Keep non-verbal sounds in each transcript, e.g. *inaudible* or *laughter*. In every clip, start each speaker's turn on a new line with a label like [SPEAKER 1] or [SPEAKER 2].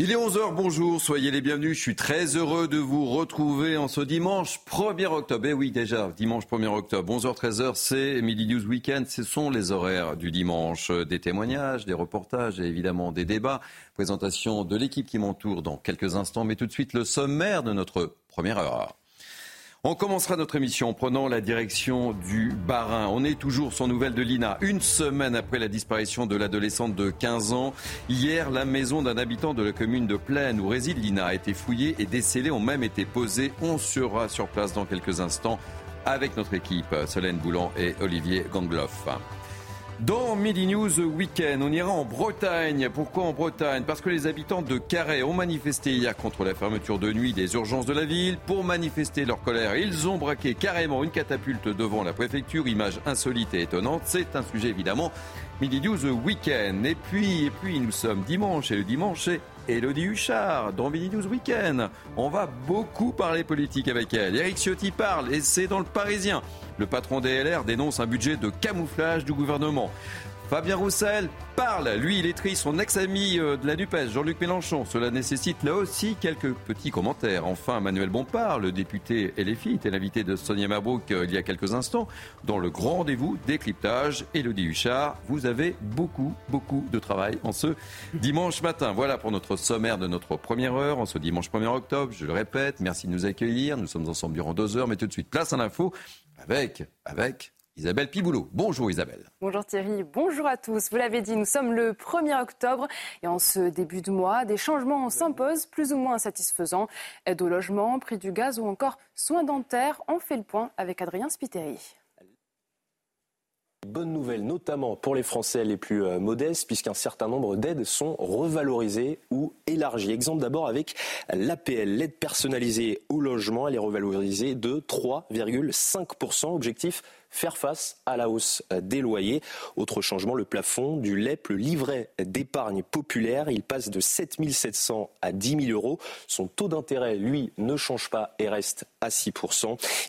[SPEAKER 1] Il est 11h, bonjour, soyez les bienvenus. Je suis très heureux de vous retrouver en ce dimanche 1er octobre. Eh oui, déjà, dimanche 1er octobre, 11h, 13h, c'est Midi News Weekend. Ce sont les horaires du dimanche. Des témoignages, des reportages et évidemment des débats. Présentation de l'équipe qui m'entoure dans quelques instants. Mais tout de suite, le sommaire de notre première heure. On commencera notre émission en prenant la direction du Barin. On est toujours sans nouvelles de Lina. Une semaine après la disparition de l'adolescente de 15 ans, hier, la maison d'un habitant de la commune de Plaine où réside Lina a été fouillée et des scellés ont même été posés. On sera sur place dans quelques instants avec notre équipe, Solène Boulan et Olivier Gangloff. Dans Midi News Weekend, on ira en Bretagne. Pourquoi en Bretagne? Parce que les habitants de Carhaix ont manifesté hier contre la fermeture de nuit des urgences de la ville. Pour manifester leur colère, ils ont braqué carrément une catapulte devant la préfecture. Image insolite et étonnante. C'est un sujet évidemment Midi News Weekend. Et puis, et puis, nous sommes dimanche et le dimanche c'est Elodie Huchard dans Midi News Weekend. On va beaucoup parler politique avec elle. Eric Ciotti parle et c'est dans le Parisien. Le patron des dénonce un budget de camouflage du gouvernement. Fabien Roussel parle. Lui, il triste. Son ex-ami euh, de la NUPES, Jean-Luc Mélenchon. Cela nécessite là aussi quelques petits commentaires. Enfin, Manuel Bompard, le député LFI, était l'invité de Sonia Mabrouk euh, il y a quelques instants dans le grand rendez-vous décryptage. Elodie Huchard, vous avez beaucoup, beaucoup de travail en ce dimanche matin. Voilà pour notre sommaire de notre première heure, en ce dimanche 1er octobre. Je le répète, merci de nous accueillir. Nous sommes ensemble durant deux heures, mais tout de suite, place à l'info avec, avec Isabelle Piboulot. Bonjour Isabelle.
[SPEAKER 2] Bonjour Thierry, bonjour à tous. Vous l'avez dit, nous sommes le 1er octobre et en ce début de mois, des changements s'imposent plus ou moins satisfaisants. Aide au logement, prix du gaz ou encore soins dentaires. On fait le point avec Adrien Spiteri.
[SPEAKER 3] Bonne nouvelle, notamment pour les Français les plus euh, modestes, puisqu'un certain nombre d'aides sont revalorisées ou élargies. Exemple d'abord avec l'APL, l'aide personnalisée au logement, elle est revalorisée de 3,5%. Objectif faire face à la hausse des loyers. Autre changement, le plafond du LEP, le livret d'épargne populaire, il passe de 7 700 à 10 000 euros. Son taux d'intérêt, lui, ne change pas et reste à 6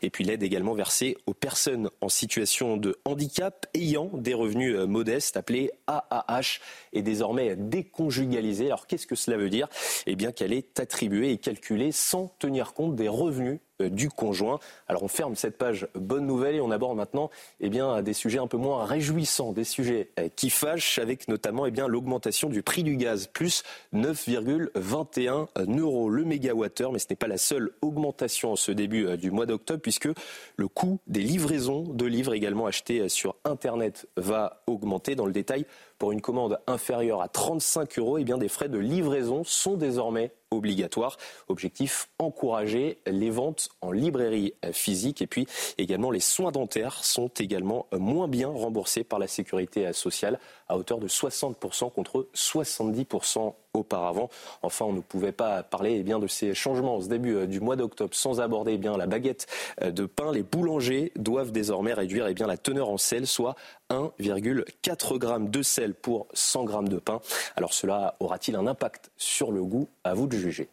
[SPEAKER 3] Et puis l'aide également versée aux personnes en situation de handicap ayant des revenus modestes, appelée AAH, est désormais déconjugalisée. Alors qu'est-ce que cela veut dire? Eh bien qu'elle est attribuée et calculée sans tenir compte des revenus euh, du conjoint. Alors on ferme cette page bonne nouvelle et on aborde maintenant eh des sujets un peu moins réjouissants, des sujets euh, qui fâchent avec notamment eh l'augmentation du prix du gaz, plus 9,21 euros le mégawattheure. Mais ce n'est pas la seule augmentation en ce début euh, du mois d'octobre puisque le coût des livraisons de livres également achetés sur Internet va augmenter. Dans le détail, pour une commande inférieure à 35 euros, eh des frais de livraison sont désormais obligatoires. Objectif, encourager les ventes en librairie physique. Et puis également, les soins dentaires sont également moins bien remboursés par la sécurité sociale à hauteur de 60% contre 70% auparavant. Enfin, on ne pouvait pas parler eh bien, de ces changements ce début euh, du mois d'octobre sans aborder eh bien, la baguette euh, de pain. Les boulangers doivent désormais réduire eh la teneur en sel, soit 1,4 g de sel pour 100 g de pain. Alors cela aura-t-il un impact sur le goût? À vous de juger.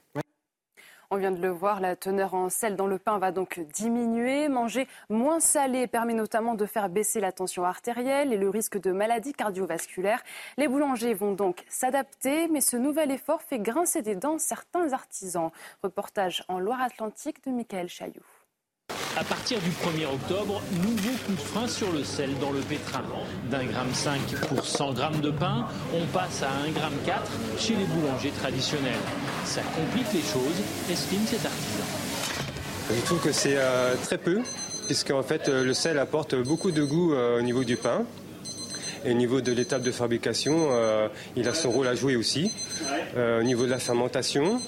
[SPEAKER 2] On vient de le voir, la teneur en sel dans le pain va donc diminuer. Manger moins salé permet notamment de faire baisser la tension artérielle et le risque de maladies cardiovasculaires. Les boulangers vont donc s'adapter, mais ce nouvel effort fait grincer des dents certains artisans. Reportage en Loire-Atlantique de Michael Chailloux.
[SPEAKER 4] À partir du 1er octobre, nouveau coup de frein sur le sel dans le pétrin. D'un gramme 5 pour 100 grammes de pain, on passe à 1 gramme 4 chez les boulangers traditionnels. Ça complique les choses, estime cet artisan.
[SPEAKER 5] Je trouve que c'est euh, très peu, puisqu'en fait euh, le sel apporte beaucoup de goût euh, au niveau du pain. Et au niveau de l'étape de fabrication, il a son rôle à jouer aussi. au niveau de la fermentation,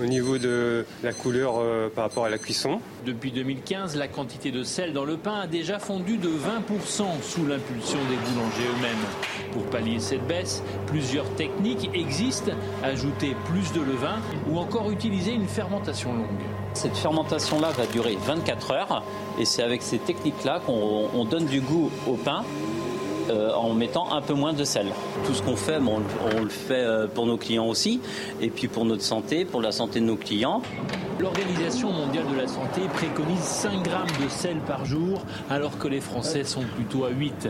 [SPEAKER 5] au niveau de la couleur euh, par rapport à la cuisson.
[SPEAKER 4] Depuis 2015, la quantité de sel dans le pain a déjà fondu de 20% sous l'impulsion des boulangers eux-mêmes. Pour pallier cette baisse, plusieurs techniques existent, ajouter plus de levain ou encore utiliser une fermentation longue.
[SPEAKER 6] Cette fermentation-là va durer 24 heures et c'est avec ces techniques-là qu'on donne du goût au pain euh, en mettant un peu moins de sel. Tout ce qu'on fait, on, le fait euh, pour nos clients aussi, et puis pour notre santé, pour la santé de nos clients.
[SPEAKER 4] L'Organisation mondiale de la santé préconise 5 grammes de sel par jour, alors que les Français sont plutôt à 8.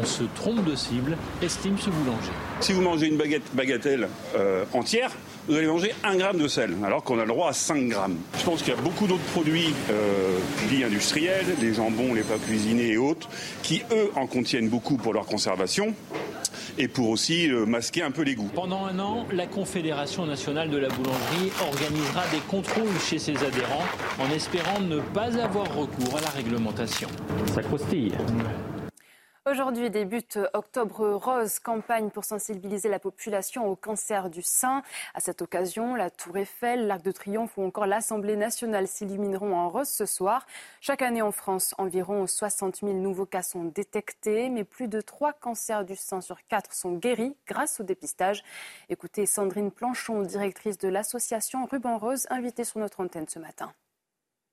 [SPEAKER 4] On se trompe de cible, estime ce boulanger.
[SPEAKER 7] Si vous mangez une baguette bagatelle euh, entière, vous allez manger 1 gramme de sel, alors qu'on a le droit à 5 grammes. Je pense qu'il y a beaucoup d'autres produits euh, dits industriels, des jambons, les plats cuisinés et autres, qui eux en contiennent beaucoup pour leur conservation et pour aussi euh, masquer un peu les goûts.
[SPEAKER 4] Pendant un an, la Confédération nationale de la boulangerie organisera des contrôles chez ses adhérents en espérant ne pas avoir recours à la réglementation.
[SPEAKER 6] Ça croustille.
[SPEAKER 2] Aujourd'hui débute Octobre Rose, campagne pour sensibiliser la population au cancer du sein. À cette occasion, la Tour Eiffel, l'Arc de Triomphe ou encore l'Assemblée nationale s'illumineront en rose ce soir. Chaque année en France, environ 60 000 nouveaux cas sont détectés, mais plus de 3 cancers du sein sur 4 sont guéris grâce au dépistage. Écoutez Sandrine Planchon, directrice de l'association Ruban Rose, invitée sur notre antenne ce matin.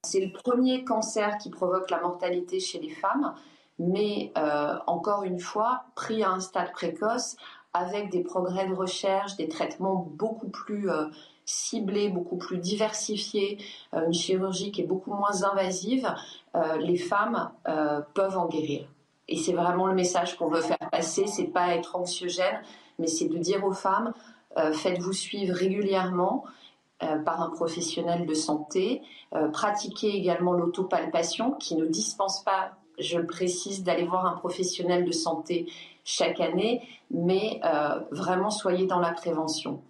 [SPEAKER 8] C'est le premier cancer qui provoque la mortalité chez les femmes mais euh, encore une fois, pris à un stade précoce, avec des progrès de recherche, des traitements beaucoup plus euh, ciblés, beaucoup plus diversifiés, euh, une chirurgie qui est beaucoup moins invasive, les femmes peuvent en guérir. Et c'est vraiment le message qu'on veut faire passer, c'est pas être anxiogène, mais c'est de dire aux femmes, faites-vous suivre régulièrement par un professionnel de santé, pratiquez également l'autopalpation qui ne dispense pas je précise, d'aller voir un professionnel de santé chaque année, mais euh, vraiment soyez dans la prévention.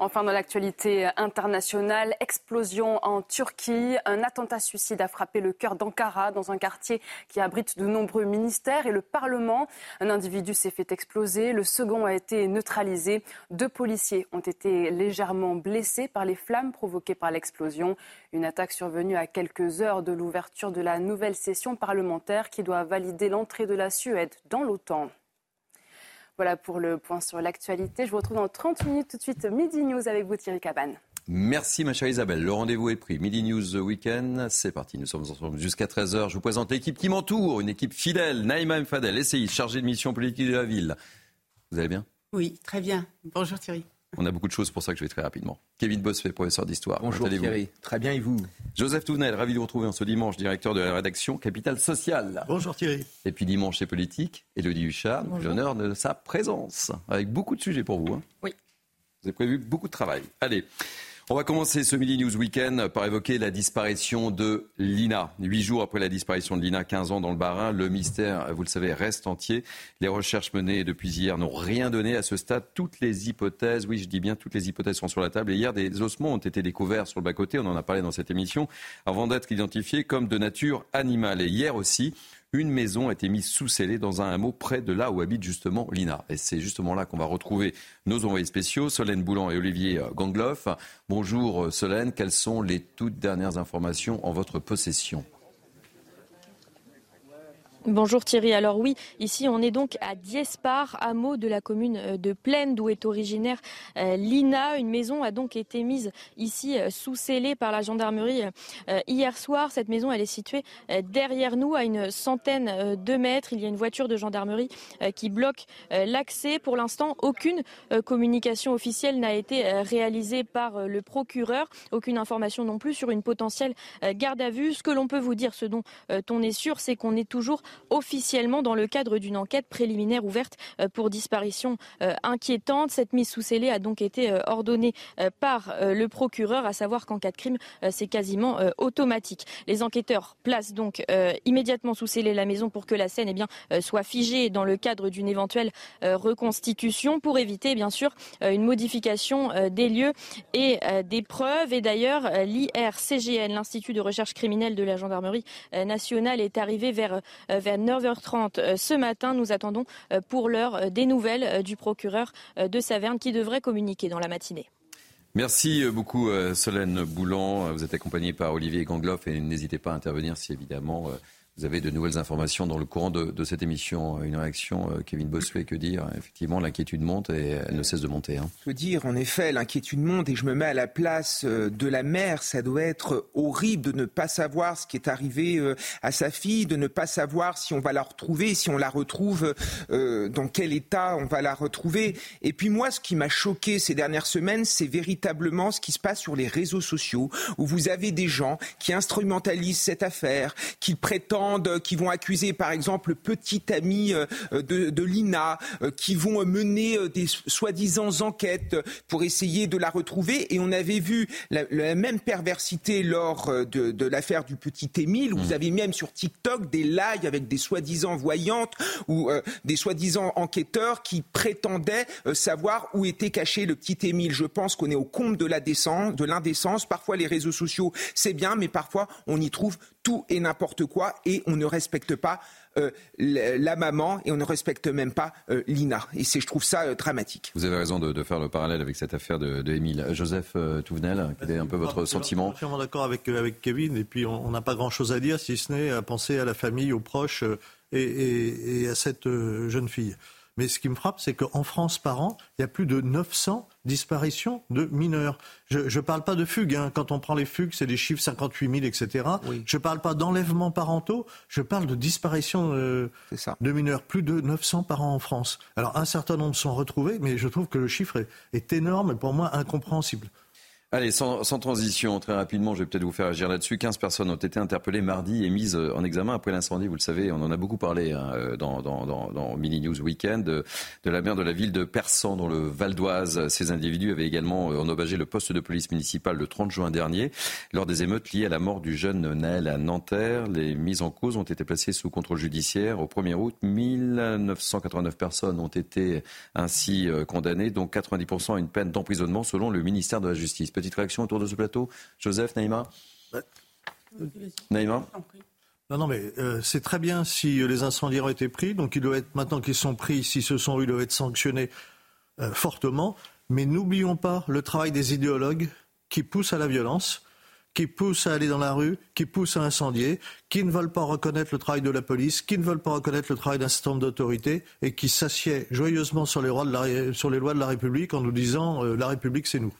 [SPEAKER 2] Enfin, dans l'actualité internationale, explosion en Turquie. Un attentat suicide a frappé le cœur d'Ankara, dans un quartier qui abrite de nombreux ministères et le Parlement. Un individu s'est fait exploser. Le second a été neutralisé. Deux policiers ont été légèrement blessés par les flammes provoquées par l'explosion. Une attaque survenue à quelques heures de l'ouverture de la nouvelle session parlementaire qui doit valider l'entrée de la Suède dans l'OTAN. Voilà pour le point sur l'actualité. Je vous retrouve dans 30 minutes tout de suite Midi News avec vous Thierry Cabane.
[SPEAKER 1] Merci ma chère Isabelle. Le rendez-vous est pris. Midi News Weekend, c'est parti. Nous sommes ensemble jusqu'à 13h. Je vous présente l'équipe qui m'entoure, une équipe fidèle. Naïma Mfadel, essayiste, chargée de mission politique de la ville. Vous allez bien?
[SPEAKER 9] Oui, très bien. Bonjour Thierry.
[SPEAKER 1] On a beaucoup de choses pour ça que je vais très rapidement. Kevin Bossuet, professeur d'histoire.
[SPEAKER 10] Bonjour Thierry. Très bien et vous
[SPEAKER 1] Joseph Touvenel, ravi de vous retrouver en ce dimanche, directeur de la rédaction Capital Social.
[SPEAKER 10] Bonjour Thierry.
[SPEAKER 1] Et puis dimanche c'est politique. Elodie Huchard, l'honneur de sa présence, avec beaucoup de sujets pour vous. Hein.
[SPEAKER 9] Oui.
[SPEAKER 1] Vous avez prévu beaucoup de travail. Allez. On va commencer ce Midi News Weekend par évoquer la disparition de Lina. Huit jours après la disparition de Lina, 15 ans dans le Barin, le mystère, vous le savez, reste entier. Les recherches menées depuis hier n'ont rien donné à ce stade. Toutes les hypothèses, oui, je dis bien toutes les hypothèses sont sur la table. Et hier, des ossements ont été découverts sur le bas-côté, on en a parlé dans cette émission, avant d'être identifiés comme de nature animale. Et hier aussi, une maison a été mise sous scellé dans un hameau près de là où habite justement Lina. Et c'est justement là qu'on va retrouver nos envoyés spéciaux, Solène Boulan et Olivier Gangloff. Bonjour Solène, quelles sont les toutes dernières informations en votre possession?
[SPEAKER 11] Bonjour Thierry. Alors oui, ici on est donc à Diespar, hameau de la commune euh, de Plaine d'où est originaire euh, Lina. Une maison a donc été mise ici euh, sous scellée par la gendarmerie hier soir. Cette maison elle est située derrière nous à une centaine de mètres. Il y a une voiture de gendarmerie qui bloque l'accès. Pour l'instant, aucune communication officielle n'a été réalisée par le procureur. Aucune information non plus sur une potentielle garde à vue. Ce que l'on peut vous dire, ce dont on est sûr, c'est qu'on est toujours officiellement dans le cadre d'une enquête préliminaire ouverte euh, pour disparition euh, inquiétante. Cette mise sous scellé a donc été euh, ordonnée par le procureur, à savoir qu'en cas de crime, c'est quasiment automatique. Les enquêteurs placent donc immédiatement sous scellé la maison pour que la scène eh bien, soit figée dans le cadre d'une éventuelle reconstitution pour éviter bien sûr une modification des lieux et des preuves. Et d'ailleurs, l'IRCGN, l'Institut de recherche criminelle de la gendarmerie nationale, est arrivé vers vers 9h30 euh, ce matin. Nous attendons euh, pour l'heure euh, des nouvelles du procureur de Saverne qui devrait communiquer dans la matinée.
[SPEAKER 1] Merci beaucoup Solène Boulan. Vous êtes accompagnée par Olivier Gangloff et n'hésitez pas à intervenir si évidemment vous avez de nouvelles informations dans le courant de, cette émission. Une réaction, euh, Kevin Bossuet, que dire? Effectivement, l'inquiétude monte et elle ne cesse de monter. Hein.
[SPEAKER 10] Veux dire, en effet, l'inquiétude monte et je me mets à la place euh, de la mère. Ça doit être horrible de ne pas savoir ce qui est arrivé euh, à sa fille, de ne pas savoir si on va la retrouver, si on la retrouve, dans quel état on va la retrouver. Et puis moi, ce qui m'a choqué ces dernières semaines, c'est véritablement ce qui se passe sur les réseaux sociaux, où vous avez des gens qui instrumentalisent cette affaire, qui prétendent qui vont accuser par exemple le petit ami euh, de, Lina, euh, qui vont mener euh, des soi-disant enquêtes pour essayer de la retrouver. Et on avait vu la, même perversité lors de, l'affaire du petit Émile, où vous mmh. avez même sur TikTok des lives avec des soi-disant voyantes ou des soi-disant enquêteurs qui prétendaient savoir où était caché le petit Émile. Je pense qu'on est au comble de la de l'indécence. Parfois les réseaux sociaux, c'est bien, mais parfois on y trouve tout et n'importe quoi et on ne respecte pas euh, la maman et on ne respecte même pas euh, Lina. Et c'est, je trouve ça euh, dramatique.
[SPEAKER 1] Vous avez raison de, faire le parallèle avec cette affaire de, de Joseph Touvenel, quel est un peu votre sentiment
[SPEAKER 12] Je suis entièrement d'accord avec, avec Kevin et puis on n'a pas grand-chose à dire si ce n'est à penser à la famille, aux proches et, et à cette jeune fille. Mais ce qui me frappe, c'est qu'en France, par an, il y a plus de 900 disparitions de mineurs. Je ne parle pas de fugues. Hein. Quand on prend les fugues, c'est des chiffres 58 000, etc. Je ne parle pas d'enlèvements parentaux. Je parle de disparitions euh, de mineurs. Plus de 900 par an en France. Alors, un certain nombre sont retrouvés, mais je trouve que le chiffre est, est énorme et pour moi incompréhensible.
[SPEAKER 1] Allez, sans, transition, très rapidement, je vais peut-être vous faire agir là-dessus. 15 personnes ont été interpellées mardi et mises en examen après l'incendie. Vous le savez, on en a beaucoup parlé hein, euh, dans, Mini News Weekend de, la mer de la ville de Persan, dans le Val d'Oise. Ces individus avaient également euh, endommagé le poste de police municipal le 30 juin dernier lors des émeutes liées à la mort du jeune Naël à Nanterre. Les mises en cause ont été placées sous contrôle judiciaire. Au 1er août, 1989 personnes ont été ainsi euh, condamnées, dont 90% à une peine d'emprisonnement selon le ministère de la Justice. Petite réaction autour de ce plateau Joseph, Naïma Naïma
[SPEAKER 12] non, non, mais euh, c'est très bien si euh, les incendiaires ont été pris. Donc, ils doivent être, maintenant qu'ils sont pris, si ce sont eux, ils doivent être sanctionnés euh, fortement. Mais n'oublions pas le travail des idéologues qui poussent à la violence, qui poussent à aller dans la rue, qui poussent à incendier, qui ne veulent pas reconnaître le travail de la police, qui ne veulent pas reconnaître le travail d'un certain nombre d'autorités et qui s'assiedent joyeusement sur les, lois de la République en nous disant la République, c'est nous.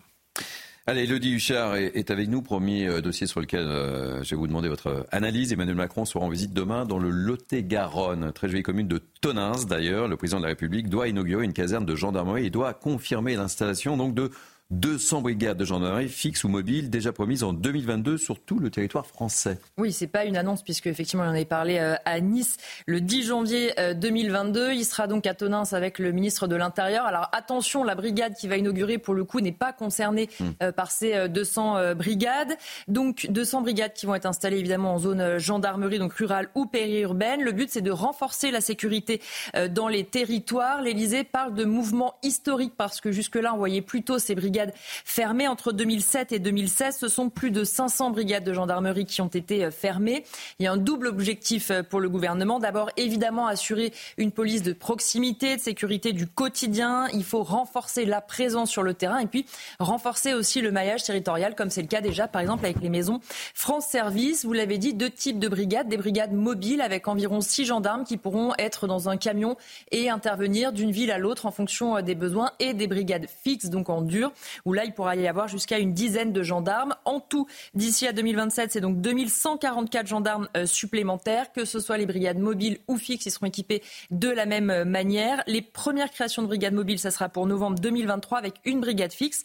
[SPEAKER 1] Allez, Elodie Huchard est, avec nous. Premier euh, dossier sur lequel euh, je vais vous demander votre analyse. Emmanuel Macron sera en visite demain dans le Lot-et-Garonne, très jolie commune de Tonins d'ailleurs. Le président de la République doit inaugurer une caserne de gendarmerie et doit confirmer l'installation donc de 200 brigades de gendarmerie fixes ou mobiles déjà promises en 2022 sur tout le territoire français.
[SPEAKER 13] Oui, c'est pas une annonce puisque effectivement on en avait parlé euh, à Nice le 10 janvier 2022. Euh, il sera donc à Tonins avec le ministre de l'Intérieur. Alors attention, la brigade qui va inaugurer pour le coup n'est pas concernée hmm. euh, par ces 200 brigades. Donc 200 brigades qui vont être installées évidemment en zone gendarmerie donc rurale ou périurbaine. Le but c'est de renforcer la sécurité dans les territoires. L'Élysée parle de mouvement historique parce que jusque-là on voyait plutôt ces brigades fermées entre 2007 et 2016. Ce sont plus de 500 brigades de gendarmerie qui ont été euh, fermées. Il y a un double objectif euh, pour le gouvernement. D'abord, évidemment, assurer une police de proximité, de sécurité du quotidien. Il faut renforcer la présence sur le terrain et puis renforcer aussi le maillage territorial, comme c'est le cas déjà, par exemple, avec les maisons France Service. Vous l'avez dit, deux types de brigades. Des brigades mobiles avec environ six gendarmes qui pourront être dans un camion et intervenir d'une ville à l'autre en fonction euh, des besoins et des brigades fixes, donc en dur où là, il pourra y avoir jusqu'à une dizaine de gendarmes. En tout, d'ici à 2027, c'est donc 2144 gendarmes euh, supplémentaires, que ce soit les brigades mobiles ou fixes, ils seront équipés de la même euh, manière. Les premières créations de brigades mobiles, ça sera pour novembre 2023 avec une brigade fixe.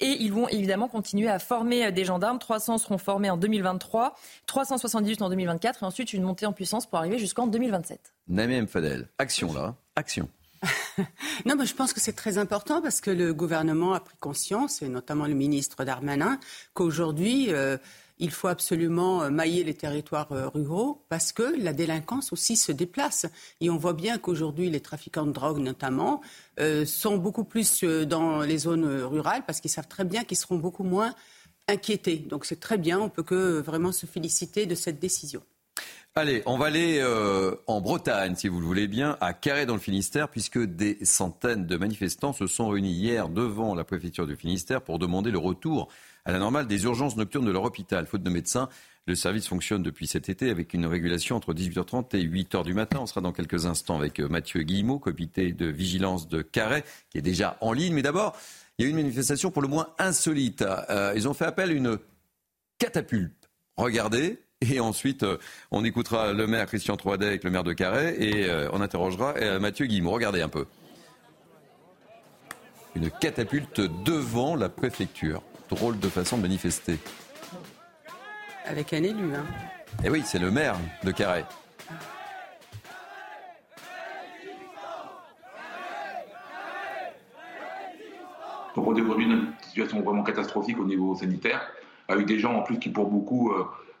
[SPEAKER 13] Et ils vont évidemment continuer à former euh, des gendarmes. 300 seront formés en 2023, 378 en 2024 et ensuite une montée en puissance pour arriver jusqu'en 2027.
[SPEAKER 1] Namiem Fadel, action là, action. *laughs*
[SPEAKER 9] non, mais je pense que c'est très important parce que le gouvernement a pris conscience, et notamment le ministre Darmanin, qu'aujourd'hui, euh, il faut absolument euh, mailler les territoires euh, ruraux parce que la délinquance aussi se déplace. Et on voit bien qu'aujourd'hui, les trafiquants de drogue notamment sont beaucoup plus dans les zones rurales parce qu'ils savent très bien qu'ils seront beaucoup moins inquiétés. Donc c'est très bien, on peut que vraiment se féliciter de cette décision.
[SPEAKER 1] Allez, on va aller euh, en Bretagne, si vous le voulez bien, à Carré dans le Finistère, puisque des centaines de manifestants se sont réunis hier devant la préfecture du Finistère pour demander le retour à la normale des urgences nocturnes de leur hôpital. Faute de médecins, le service fonctionne depuis cet été avec une régulation entre 18h30 et 8h du matin. On sera dans quelques instants avec euh, Mathieu Guillemot, comité de vigilance de Carré, qui est déjà en ligne. Mais d'abord, il y a une manifestation pour le moins insolite. Euh, ils ont fait appel à une catapulte. Regardez, *laughs* et ensuite, euh, on écoutera le maire Christian Troidet avec le maire de Carré et euh, on interrogera euh, Mathieu Guillemot. Regardez un peu. Une catapulte devant la préfecture. Drôle de façon de manifester.
[SPEAKER 9] Avec un élu, hein.
[SPEAKER 1] Eh oui, c'est le maire de Carré.
[SPEAKER 14] Donc on développe une situation vraiment catastrophique au niveau sanitaire, avec des gens en plus qui pour beaucoup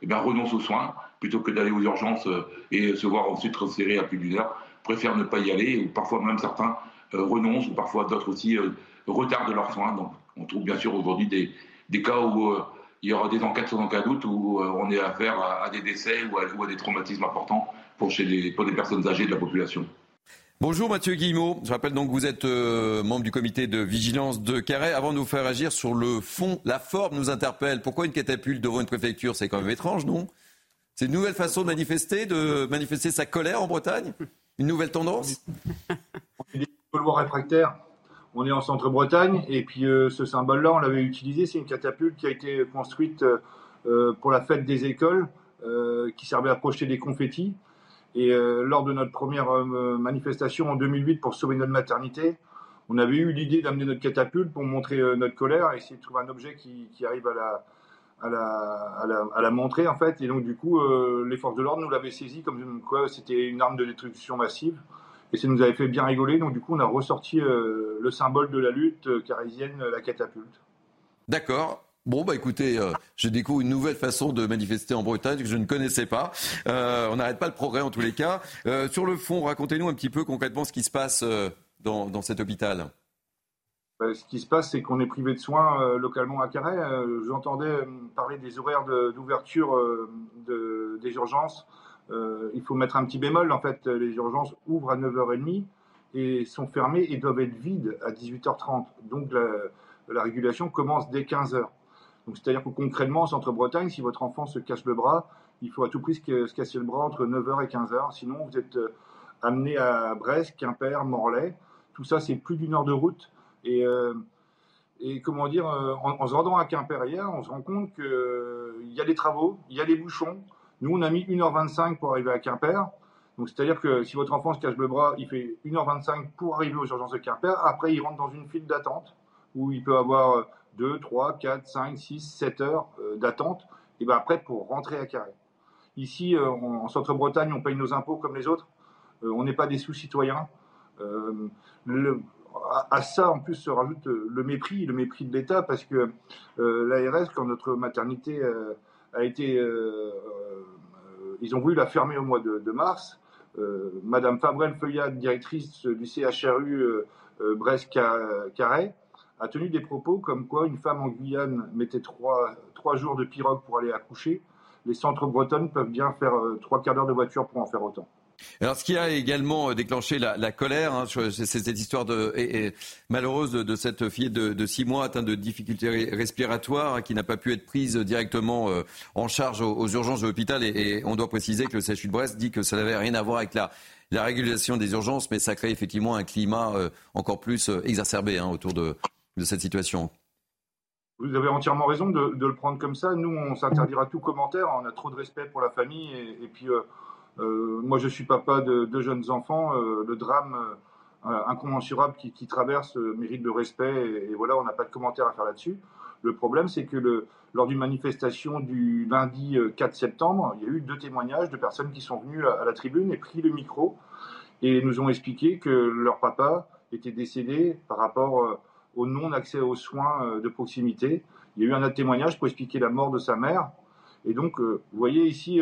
[SPEAKER 14] eh bien, renoncent aux soins plutôt que d'aller aux urgences euh, et se voir ensuite resserrer à plus d'une heure, préfèrent ne pas y aller, ou parfois même certains euh, renoncent, ou parfois d'autres aussi euh, retardent leurs soins. Donc on trouve bien sûr aujourd'hui des, cas où il y aura des enquêtes sans aucun doute, où on est affaire à, des décès ou à, des traumatismes importants pour, les, pour des personnes âgées de la population.
[SPEAKER 1] Bonjour Mathieu Guillemot. Je rappelle donc que vous êtes euh, membre du comité de vigilance de Carré. Avant de vous faire agir sur le fond, la forme nous interpelle. Pourquoi une catapulte devant une préfecture? C'est quand même étrange, non? C'est une nouvelle façon de manifester, de manifester sa colère en Bretagne? Une nouvelle tendance?
[SPEAKER 15] On est des réfractaires. On est en centre-Bretagne et puis euh, ce symbole-là, on l'avait utilisé. C'est une catapulte qui a été construite euh, pour la fête des écoles, qui servait à projeter des confettis. Et euh, lors de notre première euh, manifestation en 2008 pour sauver notre maternité, on avait eu l'idée d'amener notre catapulte pour montrer euh, notre colère essayer de trouver un objet qui, arrive à la, montrer en fait. Et donc du coup, les forces de l'ordre nous l'avaient saisi comme quoi c'était une arme de destruction massive. Et ça nous avait fait bien rigoler. Donc du coup, on a ressorti le symbole de la lutte carisienne, la catapulte.
[SPEAKER 1] D'accord. Bon, bah écoutez, euh, je découvre une nouvelle façon de manifester en Bretagne que je ne connaissais pas. Euh, on n'arrête pas le progrès en tous les cas. Euh, sur le fond, racontez-nous un petit peu concrètement ce qui se passe euh, dans, cet hôpital.
[SPEAKER 15] ce qui se passe, c'est qu'on est privé de soins localement à Carhaix. J'entendais parler des horaires d'ouverture de, des urgences. il faut mettre un petit bémol. En fait, les urgences ouvrent à 9h30 et sont fermées et doivent être vides à 18h30. Donc la, la régulation commence dès 15h. Donc, c'est-à-dire que concrètement, en Centre-Bretagne, si votre enfant se casse le bras, il faut à tout prix se casser le bras entre 9h et 15h. Sinon, vous êtes amené à Brest, Quimper, Morlaix. Tout ça, c'est plus d'une heure de route. Et, euh, comment dire, en, en, se rendant à Quimper hier, on se rend compte qu'il euh, y a des travaux, il y a des bouchons. Nous, on a mis 1h25 pour arriver à Quimper. Donc, c'est-à-dire que si votre enfant se casse le bras, il fait 1h25 pour arriver aux urgences de Quimper. Après, il rentre dans une file d'attente où il peut avoir 2, 3, 4, 5, 6, 7 heures euh, d'attente, et ben après pour rentrer à Carré. Ici, euh, en, en Centre-Bretagne, on paye nos impôts comme les autres. Euh, on n'est pas des sous-citoyens. À, ça, en plus, se rajoute le mépris, le mépris de l'État, parce que l'ARS, quand notre maternité a été... ils ont voulu la fermer au mois de, de mars. Madame Fabrel Feuillade, directrice du CHRU Brest-Carré, a tenu des propos comme quoi une femme en Guyane mettait trois, trois jours de pirogue pour aller accoucher. Les centres bretonnes peuvent bien faire euh, trois quarts d'heure de voiture pour en faire autant.
[SPEAKER 1] Alors, ce qui a également déclenché la, colère, hein, c'est cette histoire malheureuse de, cette fille de, six mois atteinte de difficultés respiratoires qui n'a pas pu être prise directement euh, en charge aux, urgences de l'hôpital. Et, on doit préciser que le CHU de Brest dit que ça n'avait rien à voir avec la, la, régulation des urgences, mais ça crée effectivement un climat euh, encore plus euh, exacerbé hein, autour de, de cette situation.
[SPEAKER 15] Vous avez entièrement raison de, le prendre comme ça. Nous, on s'interdira tout commentaire. On a trop de respect pour la famille. Et, puis, euh, euh, moi, je suis papa de deux jeunes enfants. Euh, le drame incommensurable qui, qui traverse mérite de respect. Et, voilà, on n'a pas de commentaire à faire là-dessus. Le problème, c'est que le, lors d'une manifestation du lundi 4 septembre, il y a eu deux témoignages de personnes qui sont venues à la tribune et pris le micro et nous ont expliqué que leur papa était décédé par rapport au non-accès aux soins de proximité. Il y a eu un témoignage pour expliquer la mort de sa mère. Et donc, vous voyez ici,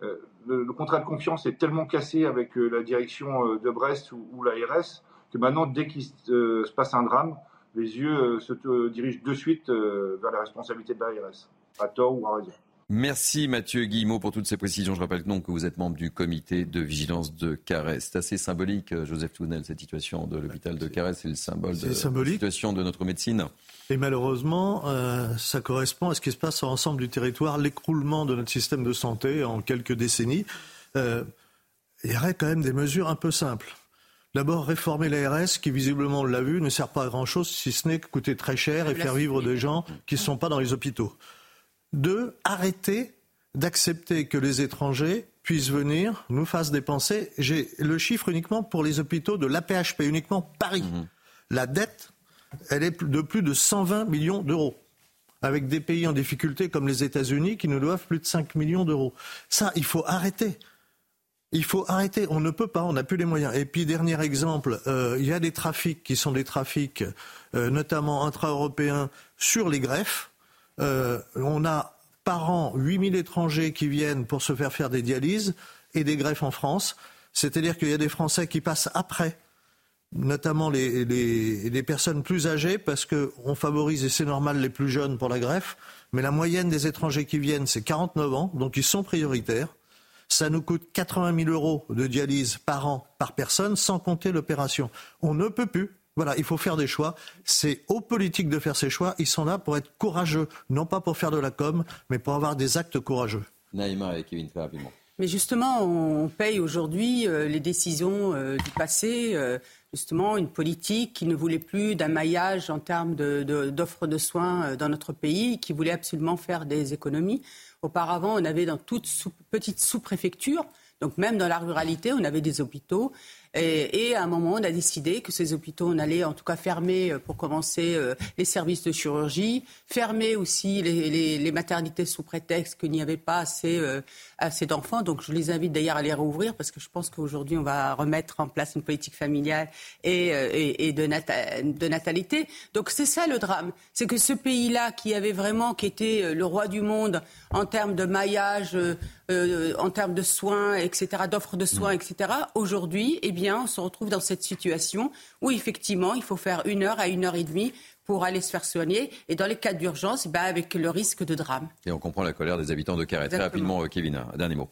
[SPEAKER 15] le, le, contrat de confiance est tellement cassé avec la direction de Brest ou l'ARS que maintenant, dès qu'il se passe un drame, les yeux se dirigent de suite vers la responsabilité de l'ARS, à tort ou à raison.
[SPEAKER 1] Merci Mathieu Guillemot pour toutes ces précisions. Je rappelle donc que vous êtes membre du comité de vigilance de Carré. C'est assez symbolique, euh, Joseph Tounel, cette situation de l'hôpital de Carré. C'est le symbole de la situation de notre médecine.
[SPEAKER 12] Et malheureusement, euh, ça correspond à ce qui se passe sur l'ensemble du territoire, l'écroulement de notre système de santé en quelques décennies. Euh, il y aurait quand même des mesures un peu simples. D'abord, réformer l'ARS, qui visiblement, on l'a vu, ne sert pas à grand-chose, si ce n'est que coûter très cher et faire vivre des gens qui ne sont pas dans les hôpitaux. Deux, arrêter d'accepter que les étrangers puissent venir, nous fassent dépenser. J'ai le chiffre uniquement pour les hôpitaux de l'APHP, uniquement Paris. Mmh. La dette, elle est de plus de 120 millions d'euros. Avec des pays en difficulté comme les États-Unis qui nous doivent plus de 5 millions d'euros. Ça, il faut arrêter. Il faut arrêter. On ne peut pas, on n'a plus les moyens. Et puis, dernier exemple, euh, il y a des trafics qui sont des trafics, euh, notamment intra-européens, sur les greffes. Euh, on a par an 8000 étrangers qui viennent pour se faire faire des dialyses et des greffes en France. C'est-à-dire qu'il y a des Français qui passent après, notamment les, les personnes plus âgées, parce qu'on favorise, et c'est normal, les plus jeunes pour la greffe. Mais la moyenne des étrangers qui viennent, c'est 49 ans, donc ils sont prioritaires. Ça nous coûte 80 000 euros de dialyse par an par personne, sans compter l'opération. On ne peut plus. Voilà, il faut faire des choix. C'est aux politiques de faire ces choix. Ils sont là pour être courageux, non pas pour faire de la com, mais pour avoir des actes courageux.
[SPEAKER 1] Naïma et Kevin, très rapidement.
[SPEAKER 9] Mais justement, on paye aujourd'hui euh, les décisions euh, du passé. Euh, justement, une politique qui ne voulait plus d'un maillage en termes d'offres de, de, soins dans notre pays, qui voulait absolument faire des économies. Auparavant, on avait dans toute petite sous-préfecture, donc même dans la ruralité, on avait des hôpitaux et, à un moment, on a décidé que ces hôpitaux, on allait en tout cas fermer euh, pour commencer euh, les services de chirurgie, fermer aussi les, maternités sous prétexte qu'il n'y avait pas assez, euh, assez d'enfants. Donc je les invite d'ailleurs à les rouvrir parce que je pense qu'aujourd'hui, on va remettre en place une politique familiale et, et, de, de, natalité. Donc c'est ça le drame. C'est que ce pays-là, qui avait vraiment, qui était le roi du monde en termes de maillage, en termes de soins, etc., d'offres de soins, etc., aujourd'hui, eh bien, on se retrouve dans cette situation où effectivement, il faut faire une heure à une heure et demie pour aller se faire soigner. Et dans les cas d'urgence, bah, avec le risque de drame.
[SPEAKER 1] Et on comprend la colère des habitants de Carré. Très rapidement, euh, Kevin, un dernier mot.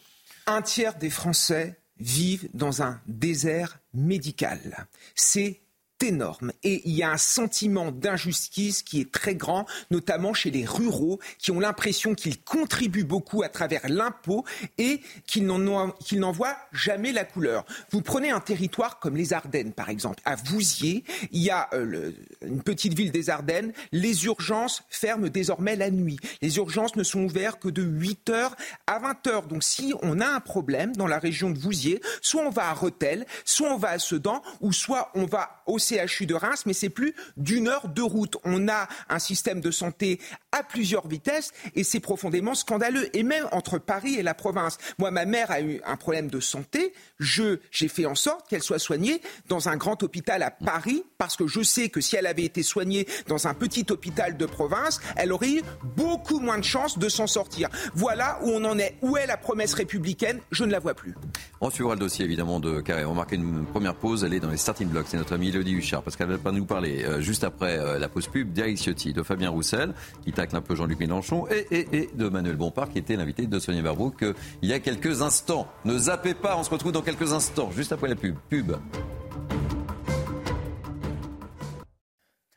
[SPEAKER 10] Un tiers des Français vivent dans un désert médical. C'est énorme et il y a un sentiment d'injustice qui est très grand, notamment chez les ruraux qui ont l'impression qu'ils contribuent beaucoup à travers l'impôt et qu'ils n'en voient jamais la couleur. Vous prenez un territoire comme les Ardennes, par exemple. À Vouziers, il y a euh, une petite ville des Ardennes. Les urgences ferment désormais la nuit. Les urgences ne sont ouvertes que de 8h à 20h. Donc si on a un problème dans la région de Vouziers, soit on va à Rethel, soit on va à Sedan, ou soit on va au CHU de Reims, mais c'est plus d'une heure de route. On a un système de santé à plusieurs vitesses et c'est profondément scandaleux. Et même entre Paris et la province. Moi, ma mère a eu un problème de santé. Je, j'ai fait en sorte qu'elle soit soignée dans un grand hôpital à Paris parce que je sais que si elle avait été soignée dans un petit hôpital de province, elle aurait eu beaucoup moins de chances de s'en sortir. Voilà où on en est. Où est la promesse républicaine? Je ne la vois plus.
[SPEAKER 1] On suivra le dossier évidemment de Carré. On va marquer une première pause. Elle est dans les starting blocks. C'est notre amie Elodie Huchard parce qu'elle va pas nous parler euh, juste après euh, la pause pub d'Eric Ciotti, de Fabien Roussel qui tacle un peu Jean-Luc Mélenchon et, de Manuel Bompard qui était l'invité de Sonia Verbrook euh, il y a quelques instants. Ne zappez pas, on se retrouve dans quelques instants, juste après la pub. Pub.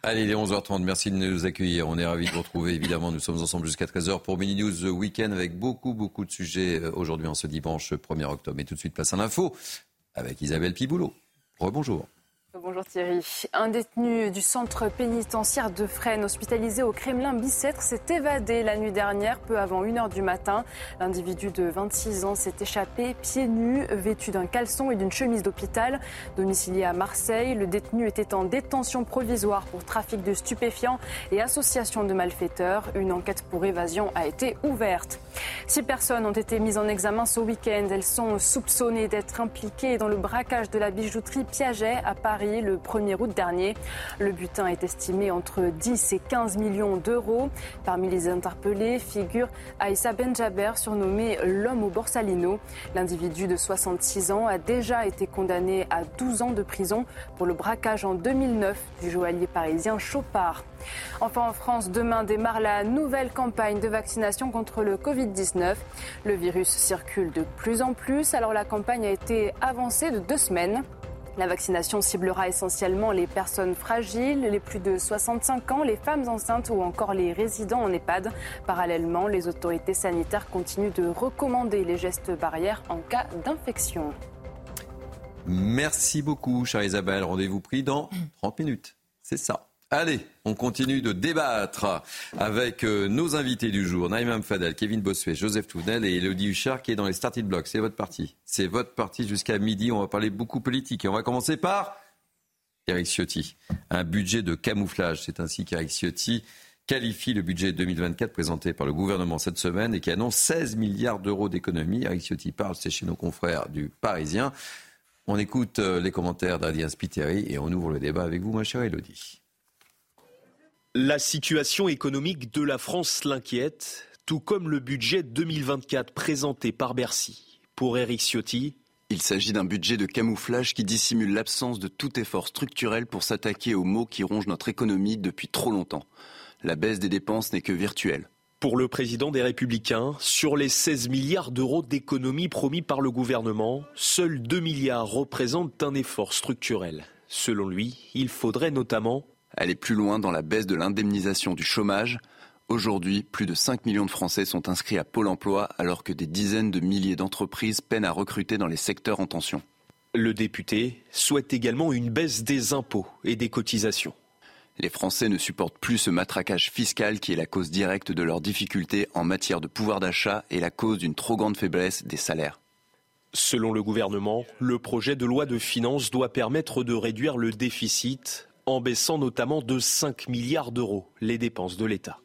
[SPEAKER 1] Allez, il est 11h30, merci de nous accueillir. On est ravis de vous retrouver, évidemment. Nous sommes ensemble jusqu'à 13h pour Mini News Weekend avec beaucoup, beaucoup de sujets euh, aujourd'hui en ce dimanche 1er octobre. Et tout de suite, place à l'info avec Isabelle Piboulot. Rebonjour.
[SPEAKER 2] Bonjour Thierry. Un détenu du centre pénitentiaire de Fresnes, hospitalisé au Kremlin Bicêtre, s'est évadé la nuit dernière, peu avant 1h du matin. L'individu de 26 ans s'est échappé pieds nus, vêtu d'un caleçon et d'une chemise d'hôpital. Domicilié à Marseille, le détenu était en détention provisoire pour trafic de stupéfiants et association de malfaiteurs. Une enquête pour évasion a été ouverte. Six personnes ont été mises en examen ce week-end. Elles sont soupçonnées d'être impliquées dans le braquage de la bijouterie Piaget à Paris Le 1er août dernier. Le butin est estimé entre 10 et 15 millions d'euros. Parmi les interpellés figure Aïssa Benjaber, surnommé l'homme au Borsalino. L'individu de 66 ans a déjà été condamné à 12 ans de prison pour le braquage en 2009 du joaillier parisien Chopard. Enfin, en France, demain démarre la nouvelle campagne de vaccination contre le Covid-19. Le virus circule de plus en plus, alors la campagne a été avancée de deux semaines. La vaccination ciblera essentiellement les personnes fragiles, les plus de 65 ans, les femmes enceintes ou encore les résidents en EHPAD. Parallèlement, les autorités sanitaires continuent de recommander les gestes barrières en cas d'infection.
[SPEAKER 1] Merci beaucoup, chère Isabelle. Rendez-vous pris dans 30 minutes. C'est ça. Allez, on continue de débattre avec euh, nos invités du jour, Naïm Fadel, Kevin Bossuet, Joseph Tounel et Elodie Huchard qui est dans les starting blocks. C'est votre parti. C'est votre parti jusqu'à midi. On va parler beaucoup politique et on va commencer par Eric Ciotti. Un budget de camouflage. C'est ainsi qu'Eric Ciotti qualifie le budget 2024 présenté par le gouvernement cette semaine et qui annonce 16 milliards d'euros d'économies. Eric Ciotti parle, c'est chez nos confrères du Parisien. On écoute euh, les commentaires d'Adrien Spiteri et on ouvre le débat avec vous, ma chère Elodie.
[SPEAKER 16] La situation économique de la France l'inquiète, tout comme le budget 2024 présenté par Bercy. Pour Éric Ciotti,
[SPEAKER 17] il s'agit d'un budget de camouflage qui dissimule l'absence de tout effort structurel pour s'attaquer aux maux qui rongent notre économie depuis trop longtemps. La baisse des dépenses n'est que virtuelle.
[SPEAKER 16] Pour le président des Républicains, sur les 16 milliards d'euros d'économies promis par le gouvernement, seuls 2 milliards représentent un effort structurel. Selon lui, il faudrait notamment
[SPEAKER 17] aller plus loin dans la baisse de l'indemnisation du chômage. Aujourd'hui, plus de 5 millions de Français sont inscrits à Pôle Emploi alors que des dizaines de milliers d'entreprises peinent à recruter dans les secteurs en tension.
[SPEAKER 16] Le député souhaite également une baisse des impôts et des cotisations.
[SPEAKER 17] Les Français ne supportent plus ce matraquage fiscal qui est la cause directe de leurs difficultés en matière de pouvoir d'achat et la cause d'une trop grande faiblesse des salaires.
[SPEAKER 16] Selon le gouvernement, le projet de loi de finances doit permettre de réduire le déficit en baissant notamment de 5 milliards d'euros les dépenses de l'État.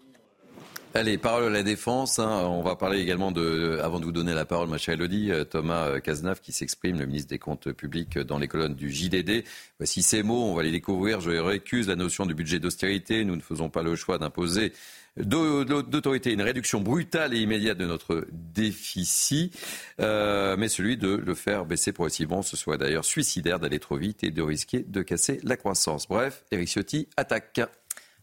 [SPEAKER 1] Allez, parole à la défense. Hein. On va parler également de, avant de vous donner la parole, ma chère Elodie, euh, Thomas euh, Cazenave qui s'exprime, le ministre des Comptes publics, dans les colonnes du JDD. Voici ces mots, on va les découvrir. Je récuse la notion du budget d'austérité. Nous ne faisons pas le choix d'imposer d'autorité une réduction brutale et immédiate de notre déficit, euh, mais celui de le faire baisser progressivement. Ce soit d'ailleurs suicidaire d'aller trop vite et de risquer de casser la croissance. Bref, Eric Ciotti attaque.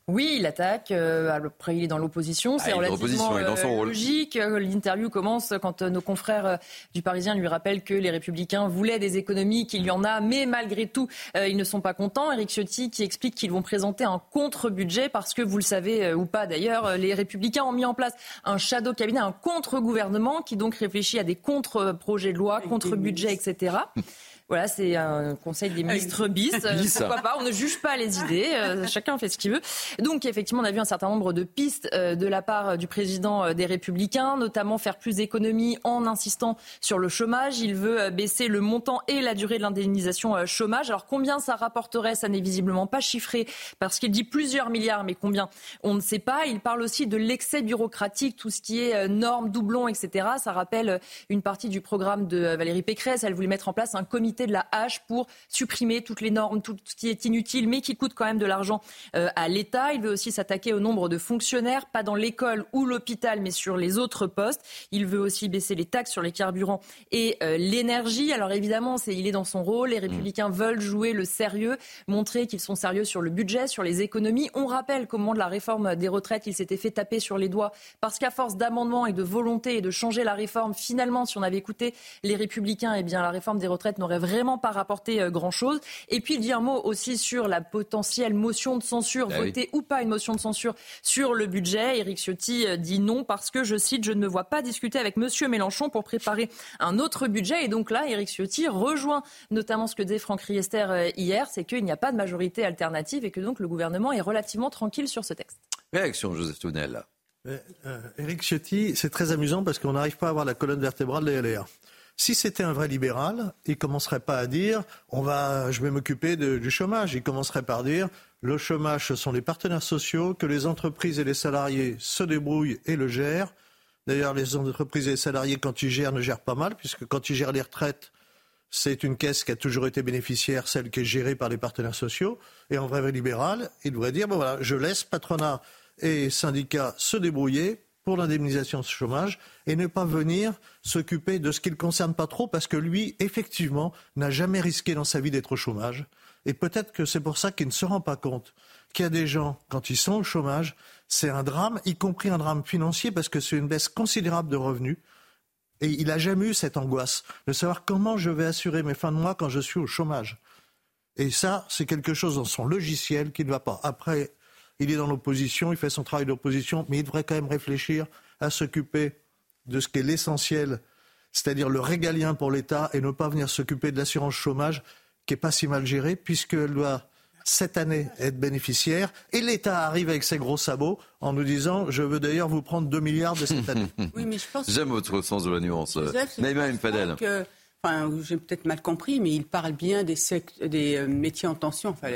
[SPEAKER 13] Oui, il attaque. Euh, après, il est dans l'opposition. C'est
[SPEAKER 1] ah,
[SPEAKER 13] relativement
[SPEAKER 1] dans son
[SPEAKER 13] euh, logique. L'interview commence quand euh, nos confrères du Parisien lui rappellent que les Républicains voulaient des économies, qu'il y en a, mais malgré tout, ils ne sont pas contents. Éric Ciotti qui explique qu'ils vont présenter un contre-budget parce que, vous le savez ou pas d'ailleurs, les Républicains ont mis en place un shadow cabinet, un contre-gouvernement qui donc réfléchit à des contre-projets de loi, contre-budget, etc. *laughs* Voilà, c'est un conseil des ministres bis. Pourquoi pas On ne juge pas les idées. Euh, *laughs* chacun fait ce qu'il veut. Donc, effectivement, on a vu un certain nombre de pistes euh, de la part du président euh, des Républicains, notamment faire plus d'économies en insistant sur le chômage. Il veut baisser le montant et la durée de l'indemnisation chômage. Alors, combien ça rapporterait? Ça n'est visiblement pas chiffré parce qu'il dit plusieurs milliards, mais combien? On ne sait pas. Il parle aussi de l'excès bureaucratique, tout ce qui est normes, doublons, etc. Ça rappelle une partie du programme de Valérie Pécresse. Elle voulait mettre en place un comité de la hache pour supprimer toutes les normes, tout ce qui est inutile, mais qui coûte quand même de l'argent euh, à l'État. Il veut aussi s'attaquer au nombre de fonctionnaires, pas dans l'école ou l'hôpital, mais sur les autres postes. Il veut aussi baisser les taxes sur les carburants et euh, l'énergie. Alors évidemment, c'est, il est dans son rôle. Les républicains veulent jouer le sérieux, montrer qu'ils sont sérieux sur le budget, sur les économies. On rappelle comment de la réforme des retraites, il s'était fait taper sur les doigts parce qu'à force d'amendements et de volonté et de changer la réforme, finalement, si on avait écouté les républicains, eh bien la réforme des retraites n'aurait vraiment pas rapporté euh, grand-chose. Et puis il dit un mot aussi sur la potentielle motion de censure, ah voter ou pas une motion de censure sur le budget. Éric Ciotti euh, dit non parce que, je cite, je ne me vois pas discuter avec M. Mélenchon pour préparer un autre budget. Et donc là, Éric Ciotti rejoint notamment ce que disait Franck Riester euh, hier, c'est qu'il n'y a pas de majorité alternative et que donc le gouvernement est relativement tranquille sur ce texte.
[SPEAKER 1] Réaction, Joseph Tounel.
[SPEAKER 12] Éric Ciotti, c'est très amusant parce qu'on n'arrive pas à avoir la colonne vertébrale des LR. Si c'était un vrai libéral, il commencerait pas à dire on va, je vais m'occuper du chômage. Il commencerait par dire le chômage, ce sont les partenaires sociaux, que les entreprises et les salariés se débrouillent et le gèrent. D'ailleurs, les entreprises et les salariés, quand ils gèrent, ne gèrent pas mal, puisque quand ils gèrent les retraites, c'est une caisse qui a toujours été bénéficiaire, celle qui est gérée par les partenaires sociaux. Et en vrai libéral, il devrait dire, bon voilà, je laisse patronat et syndicats se débrouiller pour l'indemnisation de chômage et ne pas venir s'occuper de ce qui ne le concerne pas trop parce que lui, effectivement, n'a jamais risqué dans sa vie d'être au chômage. Et peut-être que c'est pour ça qu'il ne se rend pas compte qu'il y a des gens, quand ils sont au chômage, c'est un drame, y compris un drame financier parce que c'est une baisse considérable de revenus. Et il n'a jamais eu cette angoisse de savoir comment je vais assurer mes fins de mois quand je suis au chômage. Et ça, c'est quelque chose dans son logiciel qui ne va pas. Après, il est dans l'opposition, il fait son travail d'opposition, mais il devrait quand même réfléchir à s'occuper de ce qui est l'essentiel, c'est-à-dire le régalien pour l'État, et ne pas venir s'occuper de l'assurance chômage, qui n'est pas si mal gérée, puisqu'elle doit cette année être bénéficiaire. Et l'État arrive avec ses gros sabots en nous disant Je veux d'ailleurs vous prendre 2 milliards de cette année. *laughs*
[SPEAKER 1] oui, mais je pense J'aime votre sens de la nuance. Mais même Fadel.
[SPEAKER 9] Enfin, j'ai peut-être mal compris, mais il parle bien des, des euh, métiers en tension. Enfin,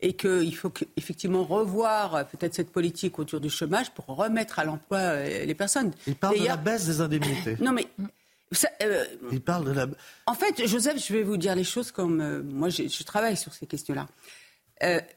[SPEAKER 9] et qu'il faut effectivement revoir peut-être cette politique autour du chômage pour remettre à l'emploi euh, les personnes.
[SPEAKER 12] Il parle de la baisse des indemnités.
[SPEAKER 9] Non mais
[SPEAKER 12] euh, il parle de la.
[SPEAKER 9] En fait, Joseph, je vais vous dire les choses comme euh, moi, je, travaille sur ces questions-là.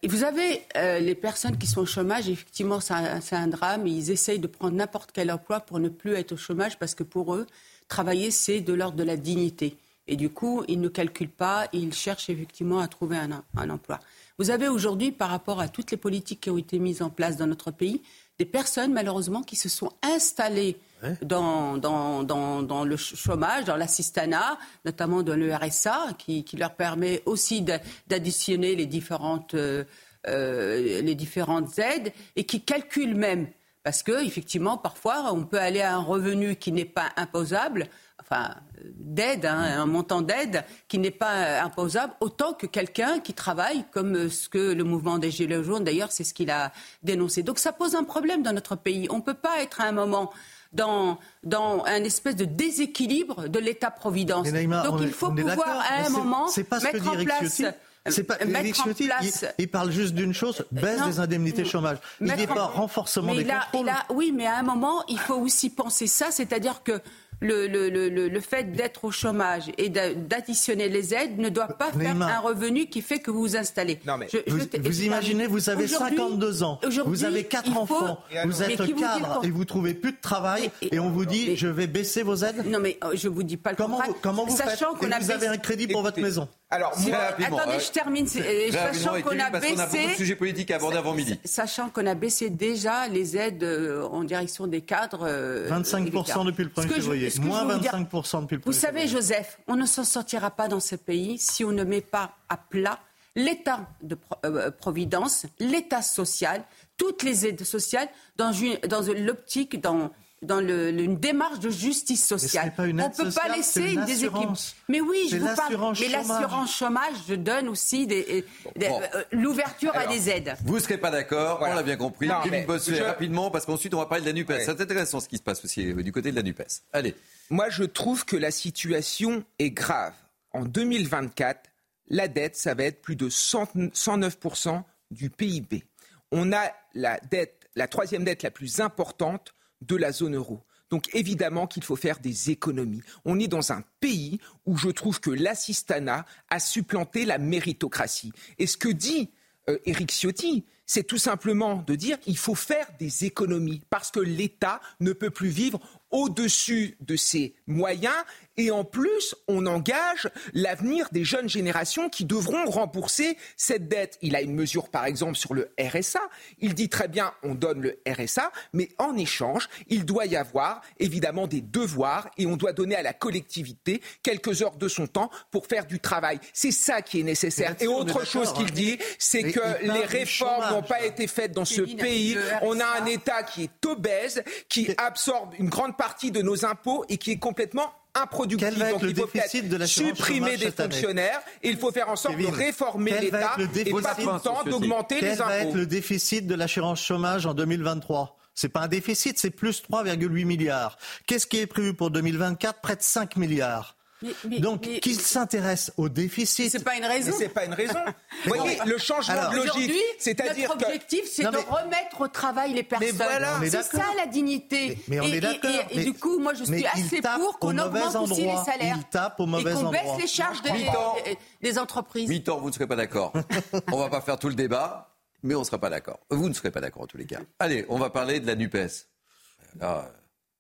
[SPEAKER 9] vous avez les personnes qui sont au chômage, effectivement, c'est un, un, drame. Ils essayent de prendre n'importe quel emploi pour ne plus être au chômage parce que pour eux, travailler, c'est de l'ordre de la dignité. Et du coup, ils ne calculent pas, ils cherchent effectivement à trouver un, un emploi. Vous avez aujourd'hui, par rapport à toutes les politiques qui ont été mises en place dans notre pays, des personnes malheureusement qui se sont installées dans, dans, dans, le chômage, dans l'assistanat, notamment dans le RSA, qui, qui leur permet aussi d'additionner les différentes, euh, euh, les différentes aides et qui calculent même. Parce que, effectivement, parfois, on peut aller à un revenu qui n'est pas imposable enfin, d'aide, hein, un montant d'aide qui n'est pas imposable, autant que quelqu'un qui travaille, comme ce que le mouvement des Gilets jaunes, d'ailleurs, c'est ce qu'il a dénoncé. Donc ça pose un problème dans notre pays. On ne peut pas être à un moment dans, dans un espèce de déséquilibre de l'État-providence. Donc il faut pouvoir à un moment mettre en place...
[SPEAKER 12] C'est pas il, parle juste d'une chose, baisse des indemnités chômage. Il n'est pas renforcement des contrôles.
[SPEAKER 9] oui, mais à un moment, il faut aussi penser ça, c'est-à-dire que le, le, le, le fait d'être au chômage et d'additionner les aides ne doit pas faire un revenu qui fait que vous vous installez.
[SPEAKER 12] Non, mais vous, imaginez, vous avez 52 ans, vous avez quatre enfants, vous êtes cadre et vous trouvez plus de travail et, on vous dit je vais baisser vos aides
[SPEAKER 9] Non mais euh, je vous dis pas le
[SPEAKER 12] comment,
[SPEAKER 9] contraire.
[SPEAKER 12] Comment vous Sachant faites et Vous avez un crédit pour votre maison.
[SPEAKER 9] Alors, attendez, je termine. Sachant qu'on a baissé.
[SPEAKER 1] a beaucoup de sujets politiques à aborder avant midi.
[SPEAKER 9] Sachant qu'on a baissé déjà les aides euh, en direction des cadres.
[SPEAKER 12] 25% euh, depuis le 1er février. Moins 25% depuis le 1er
[SPEAKER 9] Vous savez, Joseph, on ne s'en sortira pas dans ce pays si on ne met pas à plat l'état de euh, providence, l'état social, toutes les aides sociales dans, dans l'optique, dans dans le, une démarche de justice sociale.
[SPEAKER 12] on ne
[SPEAKER 9] peut pas laisser une déséquilibre. Mais oui, je vous parle. Mais l'assurance chômage, je donne aussi des, euh, l'ouverture à des aides.
[SPEAKER 1] Vous ne serez pas d'accord, on l'a bien compris. Kevin Bossuet, rapidement, parce qu'ensuite on va parler de la NUPES. C'est intéressant ce qui se passe aussi euh, du côté de la NUPES. Allez.
[SPEAKER 10] Moi, je trouve que la situation est grave. En 2024, la dette, ça va être plus de 109% du PIB. On a la dette, la troisième dette la plus importante de la zone euro. Donc évidemment qu'il faut faire des économies. On est dans un pays où je trouve que l'assistanat a supplanté la méritocratie. Et ce que dit euh, Éric Ciotti, c'est tout simplement de dire qu'il faut faire des économies parce que l'État ne peut plus vivre au-dessus de ses moyens et en plus, on engage l'avenir des jeunes générations qui devront rembourser cette dette. Il a une mesure, par exemple, sur le RSA. Il dit très bien, on donne le RSA, mais en échange, il doit y avoir évidemment des devoirs et on doit donner à la collectivité quelques heures de son temps pour faire du travail. C'est ça qui est nécessaire. Et autre chose qu'il hein. dit, c'est que les réformes n'ont pas été faites dans ce pays. On a un État qui est obèse, qui absorbe une grande partie de nos impôts et qui est complètement improductif.
[SPEAKER 12] Donc il faut déficit de
[SPEAKER 10] supprimer des fonctionnaires et il faut faire en sorte de réformer l'État et pas tout le temps d'augmenter les impôts.
[SPEAKER 12] Quel va être le déficit de l'assurance chômage en 2023 c'est pas un déficit, c'est plus 3,8 milliards. Qu'est-ce qui est prévu pour 2024 Près de 5 milliards. Donc, qu'il s'intéresse au déficit.
[SPEAKER 9] C'est pas une raison.
[SPEAKER 10] C'est pas une raison. *laughs* Vous voyez, le changement de logique, c'est-à-dire
[SPEAKER 9] notre objectif, c'est de remettre au travail les personnes.
[SPEAKER 10] voilà,
[SPEAKER 9] c'est ça la dignité.
[SPEAKER 12] Mais, on est d'accord.
[SPEAKER 9] Et, du coup, moi, je suis assez pour qu'on augmente aussi les salaires.
[SPEAKER 12] Il tape au mauvais
[SPEAKER 9] et qu'on
[SPEAKER 12] endroit.
[SPEAKER 9] baisse les charges des, des entreprises.
[SPEAKER 1] 8 ans, vous ne serez pas d'accord. *laughs* on va pas faire tout le débat, mais on ne sera pas d'accord. Vous ne serez pas d'accord en tous les cas. Allez, on va parler de la NUPES. Là,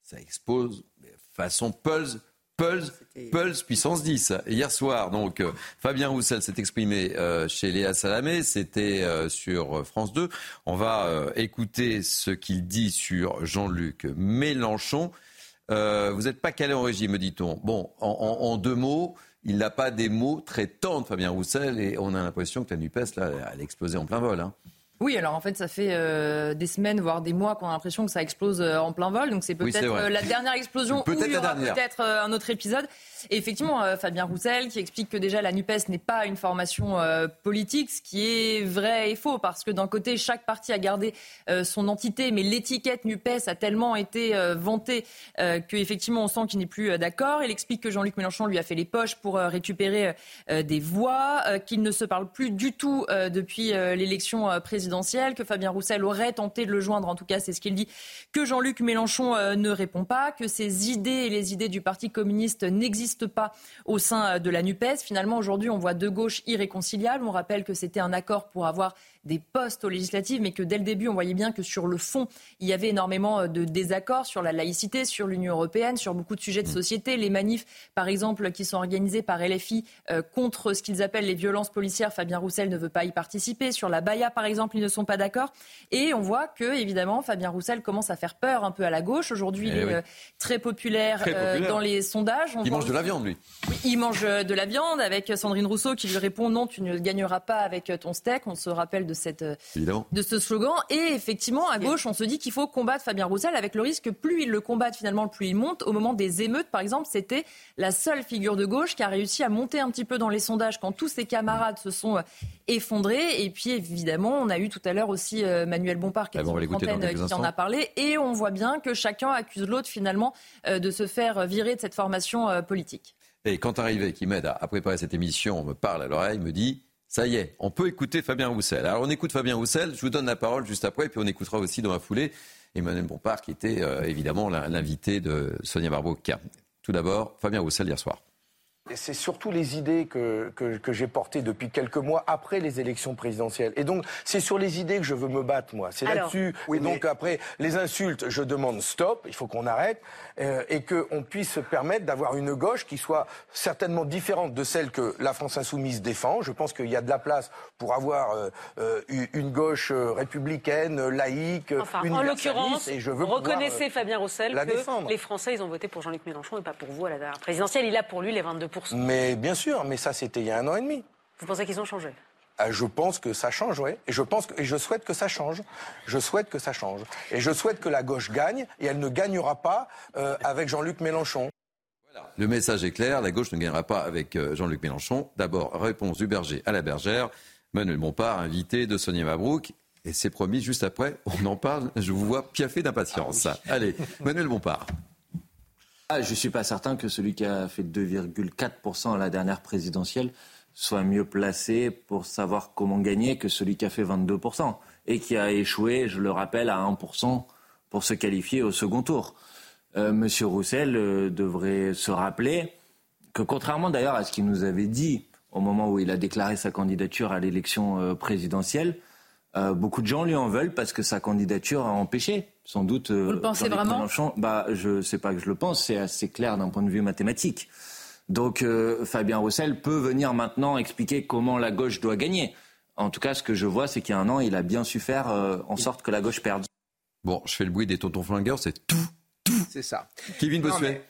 [SPEAKER 1] ça expose de façon Pulse. Pulse, Pulse puissance 10. Hier soir, donc, euh, Fabien Roussel s'est exprimé euh, chez Léa Salamé, c'était euh, sur France 2. On va euh, écouter ce qu'il dit sur Jean-Luc Mélenchon. Vous n'êtes pas calé en régime, me dit-on. Bon, en, en- en deux mots, il n'a pas des mots très tendres, Fabien Roussel, et on a l'impression que la NUPES, là, elle a explosé en plein vol. Hein.
[SPEAKER 13] Oui, alors en fait, ça fait euh, des semaines, voire des mois qu'on a l'impression que ça explose euh, en plein vol. Donc c'est peut-être euh, la dernière explosion ou il y aura peut-être euh, un autre épisode. Et effectivement, euh, Fabien Roussel qui explique que déjà la NUPES n'est pas une formation euh, politique, ce qui est vrai et faux, parce que d'un côté, chaque parti a gardé euh, son entité, mais l'étiquette NUPES a tellement été vantée qu'effectivement on sent qu'il n'est plus d'accord. Il explique que Jean-Luc Mélenchon lui a fait les poches pour récupérer des voix, qu'il ne se parle plus du tout depuis l'élection présidentielle, que Fabien Roussel aurait tenté de le joindre, en tout cas c'est ce qu'il dit, que Jean-Luc Mélenchon ne répond pas, que ses idées et les idées du Parti communiste n'existent pas au sein euh, de la NUPES. Finalement, aujourd'hui, on voit deux gauches irréconciliables. On rappelle que c'était un accord pour avoir des postes aux législatives, mais que dès le début, on voyait bien que sur le fond, il y avait énormément euh, de désaccords sur la laïcité, sur l'Union européenne, sur beaucoup de sujets de société. Les manifs, par exemple, qui sont organisés par LFI euh, contre ce qu'ils appellent les violences policières, Fabien Roussel ne veut pas y participer. Sur la Baïa, par exemple, ils ne sont pas d'accord. Et on voit que, évidemment, Fabien Roussel commence à faire peur un peu à la gauche. Aujourd'hui, il
[SPEAKER 1] Eh
[SPEAKER 13] est
[SPEAKER 1] oui.
[SPEAKER 13] euh, très populaire,
[SPEAKER 1] Très
[SPEAKER 13] euh, dans les sondages. On
[SPEAKER 1] Il mange de la viande, lui.
[SPEAKER 13] oui, il mange de la viande avec Sandrine Rousseau qui lui répond non, tu ne gagneras pas avec ton steak. On se rappelle de cette euh,
[SPEAKER 1] Évidemment.
[SPEAKER 13] de ce slogan. Et effectivement, à gauche, on se dit qu'il faut combattre Fabien Roussel avec le risque que plus il le combattent, finalement, plus il monte. Au moment des émeutes, par exemple, c'était la seule figure de gauche qui a réussi à monter un petit peu dans les sondages quand tous ses camarades se sont euh, effondrés. Et puis, évidemment, on a eu tout à l'heure aussi euh, Manuel Bompard qui,
[SPEAKER 1] Ah bon, on
[SPEAKER 13] qui en a parlé. Et on voit bien que chacun accuse l'autre, finalement, de se faire virer de cette formation politique.
[SPEAKER 1] Et quand arrivé, qui m'aide à, à préparer cette émission, me parle à l'oreille, me dit ça y est, on peut écouter Fabien Roussel. Alors on écoute Fabien Roussel, je vous donne la parole juste après, puis on écoutera aussi dans la foulée Emmanuel Bompard, qui était euh, évidemment l'invité de Sonia Barbeau. Tout d'abord, Fabien Roussel hier soir.
[SPEAKER 18] C'est surtout les idées que, que, que j'ai portées depuis quelques mois après les élections présidentielles. Et donc, c'est sur les idées que je veux me battre, moi. C'est là-dessus.
[SPEAKER 19] oui,
[SPEAKER 18] et donc,
[SPEAKER 19] mais-
[SPEAKER 18] après, les insultes, je demande stop, il faut qu'on arrête, euh, et qu'on puisse se permettre d'avoir une gauche qui soit certainement différente de celle que la France insoumise défend. Je pense qu'il y a de la place pour avoir euh, euh, une gauche républicaine, laïque,
[SPEAKER 19] Enfin, en l'occurrence,
[SPEAKER 18] et je veux pouvoir,
[SPEAKER 19] reconnaissez
[SPEAKER 18] euh,
[SPEAKER 19] Fabien Roussel
[SPEAKER 18] la
[SPEAKER 19] que
[SPEAKER 18] défendre.
[SPEAKER 19] les Français, ils ont voté pour Jean-Luc Mélenchon et pas pour vous à la dernière présidentielle. Il a pour lui les 22%.
[SPEAKER 18] Mais bien sûr, mais ça, c'était il y a un an et demi.
[SPEAKER 19] Vous pensez qu'ils ont changé?
[SPEAKER 18] Ah, Je pense que ça change, oui. Et je pense que, et je souhaite que ça change. Je souhaite que ça change. Et je souhaite que la gauche gagne. Et elle ne gagnera pas euh, avec Jean-Luc Mélenchon.
[SPEAKER 1] Le message est clair, la gauche ne gagnera pas avec euh, Jean-Luc Mélenchon. D'abord, réponse du berger à la bergère. Manuel Bompard, invité de Sonia Mabrouk. Et c'est promis, juste après, on en parle. Je vous vois piaffer d'impatience. Allez, Manuel Bompard.
[SPEAKER 20] Ah, je ne suis pas certain que celui qui a fait 2,4% à la dernière présidentielle soit mieux placé pour savoir comment gagner que celui qui a fait 22% et qui a échoué, je le rappelle, à 1% pour se qualifier au second tour. Euh, Monsieur Roussel euh, devrait se rappeler que contrairement d'ailleurs à ce qu'il nous avait dit au moment où il a déclaré sa candidature à l'élection euh, présidentielle, euh, beaucoup de gens lui en veulent parce que sa candidature a empêché, sans doute. euh,
[SPEAKER 13] Vous le pensez vraiment
[SPEAKER 20] Mélenchon. Bah, je sais pas que je le pense, c'est assez clair d'un point de vue mathématique. Donc euh, Fabien Roussel peut venir maintenant expliquer comment la gauche doit gagner. En tout cas, ce que je vois, c'est qu'il y a un an, il a bien su faire euh, en sorte que la gauche perde.
[SPEAKER 1] Bon, je fais le bruit des tontons flingueurs, c'est tout.
[SPEAKER 10] C'est ça.
[SPEAKER 1] Kevin
[SPEAKER 10] Non,
[SPEAKER 1] Bossuet.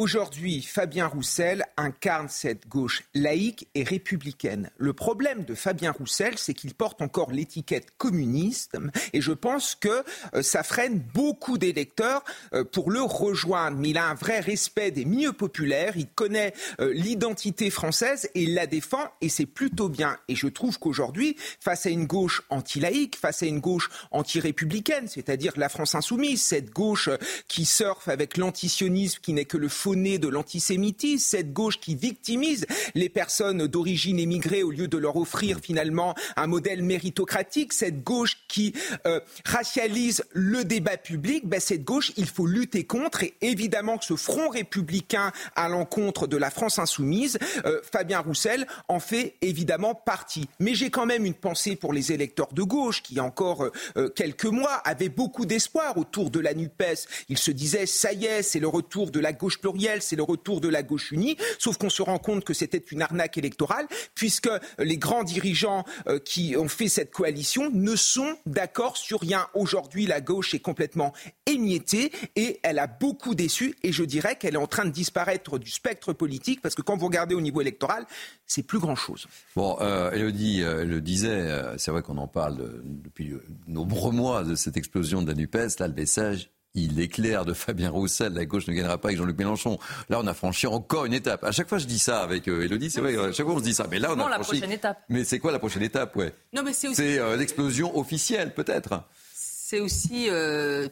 [SPEAKER 10] Aujourd'hui, Fabien Roussel incarne cette gauche laïque et républicaine. Le problème de Fabien Roussel, c'est qu'il porte encore l'étiquette communiste et je pense que euh, ça freine beaucoup d'électeurs euh, pour le rejoindre. Mais il a un vrai respect des milieux populaires, il connaît euh, l'identité française et il la défend et c'est plutôt bien. Et je trouve qu'aujourd'hui, face à une gauche anti-laïque, face à une gauche anti-républicaine, c'est-à-dire la France insoumise, cette gauche qui surfe avec l'antisionisme qui n'est que le faux de l'antisémitisme, cette gauche qui victimise les personnes d'origine émigrée au lieu de leur offrir finalement un modèle méritocratique, cette gauche qui euh, racialise le débat public, ben cette gauche, il faut lutter contre et évidemment que ce front républicain à l'encontre de la France insoumise, euh, Fabien Roussel en fait évidemment partie. Mais j'ai quand même une pensée pour les électeurs de gauche qui, encore euh, quelques mois, avaient beaucoup d'espoir autour de la NUPES. Ils se disaient, ça y est, c'est le retour de la gauche c'est le retour de la gauche unie. Sauf qu'on se rend compte que c'était une arnaque électorale, puisque les grands dirigeants euh, qui ont fait cette coalition ne sont d'accord sur rien. Aujourd'hui, la gauche est complètement émiettée et elle a beaucoup déçu. Et je dirais qu'elle est en train de disparaître du spectre politique, parce que quand vous regardez au niveau électoral, c'est plus grand-chose.
[SPEAKER 1] Bon, euh, Elodie euh, le disait, c'est vrai qu'on en parle depuis de nombreux mois de cette explosion de la NUPES. Là, le message, il est clair de Fabien Roussel, la gauche ne gagnera pas avec Jean-Luc Mélenchon. Là, on a franchi encore une étape. À chaque fois, je dis ça avec Elodie, c'est vrai, à chaque fois, on se dit ça. Mais là, on a
[SPEAKER 13] la
[SPEAKER 1] franchi...
[SPEAKER 13] prochaine étape.
[SPEAKER 1] Mais c'est quoi la prochaine étape, ouais?
[SPEAKER 9] Non, mais c'est aussi...
[SPEAKER 1] C'est l'explosion officielle, peut-être.
[SPEAKER 9] C'est aussi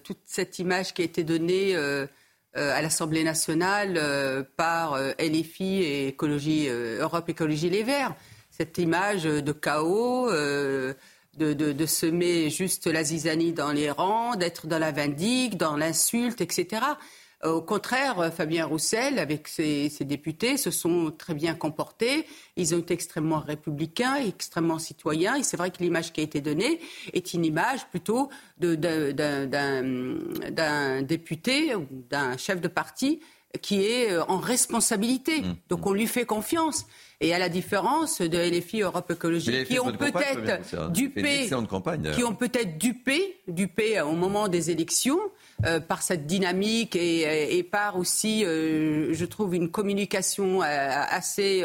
[SPEAKER 9] toute cette image qui a été donnée euh, à l'Assemblée nationale euh, par euh, LFI et Écologie, Europe Écologie Les Verts. Cette image de chaos, de, semer juste la zizanie dans les rangs, d'être dans la vindique, dans l'insulte, etc. Euh, au contraire, Fabien Roussel, avec ses, députés, se sont très bien comportés. Ils ont été extrêmement républicains, extrêmement citoyens. Et c'est vrai que l'image qui a été donnée est une image plutôt d'un député ou d'un chef de parti qui est euh, en responsabilité. Mmh. Donc on lui fait confiance. Et à la différence de LFI Europe Écologie, qui ont peut-être dupé, qui ont peut-être dupé, dupé au moment des élections euh, par cette dynamique et, et par aussi, euh, je trouve, une communication assez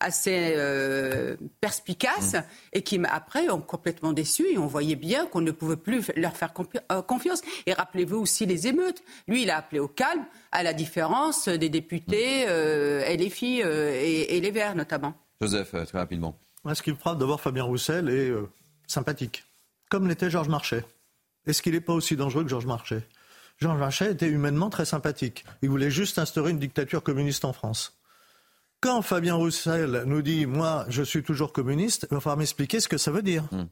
[SPEAKER 9] assez euh, perspicaces mm. et qui après ont complètement déçu et on voyait bien qu'on ne pouvait plus leur faire euh, confiance. Et rappelez-vous aussi les émeutes. Lui, il a appelé au calme, à la différence des députés mm. euh, LFI euh, et, et, les Verts notamment.
[SPEAKER 1] Joseph, très rapidement.
[SPEAKER 12] Ce qui me frappe d'abord, Fabien Roussel est sympathique, comme l'était Georges Marchais. Est-ce qu'il n'est pas aussi dangereux que Georges Marchais? Georges Marchais était humainement très sympathique. Il voulait juste instaurer une dictature communiste en France. Quand Fabien Roussel nous dit Moi, je suis toujours communiste, il va falloir m'expliquer ce que ça veut dire. Hmm.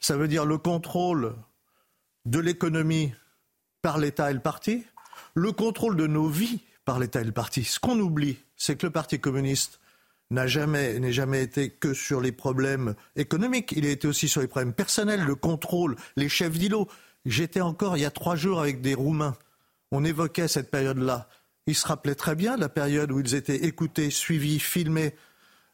[SPEAKER 12] Ça veut dire le contrôle de l'économie par l'État et le parti, le contrôle de nos vies par l'État et le parti. Ce qu'on oublie, c'est que le Parti communiste n'a jamais, n'est jamais été que sur les problèmes économiques. Il a été aussi sur les problèmes personnels, le contrôle, les chefs d'îlot. J'étais encore il y a trois jours avec des Roumains. On évoquait cette période-là. Ils se rappelaient très bien la période où ils étaient écoutés, suivis, filmés,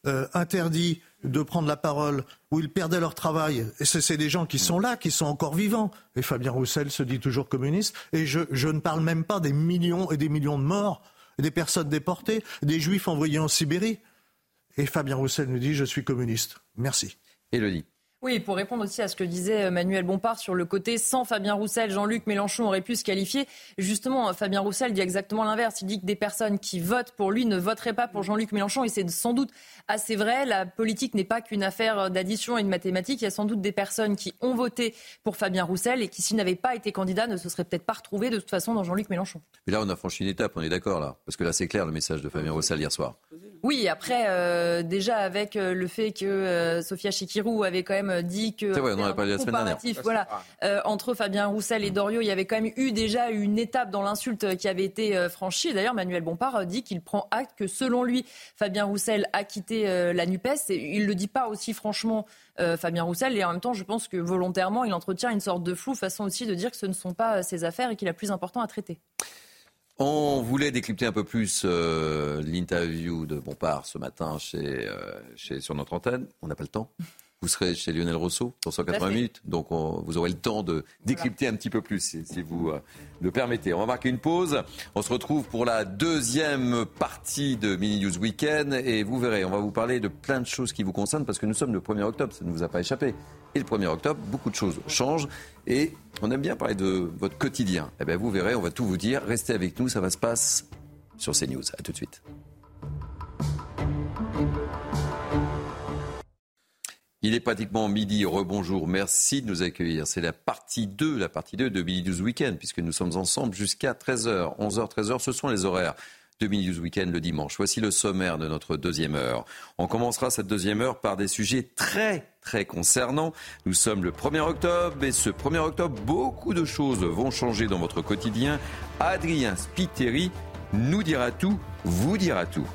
[SPEAKER 12] euh, interdits de prendre la parole, où ils perdaient leur travail. Et c'est des gens qui sont là, qui sont encore vivants. Et Fabien Roussel se dit toujours communiste. Et je, je ne parle même pas des millions et des millions de morts, des personnes déportées, des juifs envoyés en Sibérie. Et Fabien Roussel nous dit je suis communiste. Merci.
[SPEAKER 1] Élodie.
[SPEAKER 13] Oui, pour répondre aussi à ce que disait euh, Manuel Bompard sur le côté sans Fabien Roussel, Jean-Luc Mélenchon aurait pu se qualifier. Justement, euh, Fabien Roussel dit exactement l'inverse. Il dit que des personnes qui votent pour lui ne voteraient pas pour Jean-Luc Mélenchon et c'est sans doute assez vrai. La politique n'est pas qu'une affaire d'addition et de mathématiques. Il y a sans doute des personnes qui ont voté pour Fabien Roussel et qui, s'il n'avait pas été candidat, ne se seraient peut-être pas retrouvés de toute façon dans Jean-Luc Mélenchon.
[SPEAKER 1] Mais là, on a franchi une étape, on est d'accord là Parce que là, c'est clair le message de Fabien Roussel hier soir.
[SPEAKER 13] Oui, après, euh, déjà avec le fait que Sophia Chikirou avait quand même dit que
[SPEAKER 1] on en a parlé la semaine dernière.
[SPEAKER 13] Voilà, euh, entre Fabien Roussel et Doriot, il y avait quand même eu déjà une étape dans l'insulte qui avait été euh, franchie. D'ailleurs, Manuel Bompard euh, dit qu'il prend acte que selon lui, Fabien Roussel a quitté la NUPES. Et il ne le dit pas aussi franchement, Fabien Roussel. Et en même temps, je pense que volontairement, il entretient une sorte de flou, façon aussi de dire que ce ne sont pas ses affaires et qu'il a plus important à traiter.
[SPEAKER 1] On voulait décrypter un peu plus l'interview de Bompard ce matin chez, chez, sur notre antenne. On n'a pas le temps. Vous serez chez Lionel Rousseau dans 180 minutes, donc vous aurez le temps de décrypter un petit peu plus, si, vous euh, le permettez. On va marquer une pause. On se retrouve pour la deuxième partie de Mini News Weekend et vous verrez, on va vous parler de plein de choses qui vous concernent parce que nous sommes le 1er octobre, ça ne vous a pas échappé. Et le 1er octobre, beaucoup de choses changent et on aime bien parler de votre quotidien. Eh bien, vous verrez, on va tout vous dire. Restez avec nous, ça va se passer sur CNews. À tout de suite. Il est pratiquement midi. Rebonjour. Merci de nous accueillir. C'est la partie 2, la partie 2 de Midi 12 Weekend, puisque nous sommes ensemble jusqu'à 13h. 11h, 13h, ce sont les horaires de Mini News Weekend le dimanche. Voici le sommaire de notre deuxième heure. On commencera cette deuxième heure par des sujets très très concernants. Nous sommes le 1er octobre et ce 1er octobre, beaucoup de choses vont changer dans votre quotidien. Adrien Spiteri nous dira tout, vous dira tout.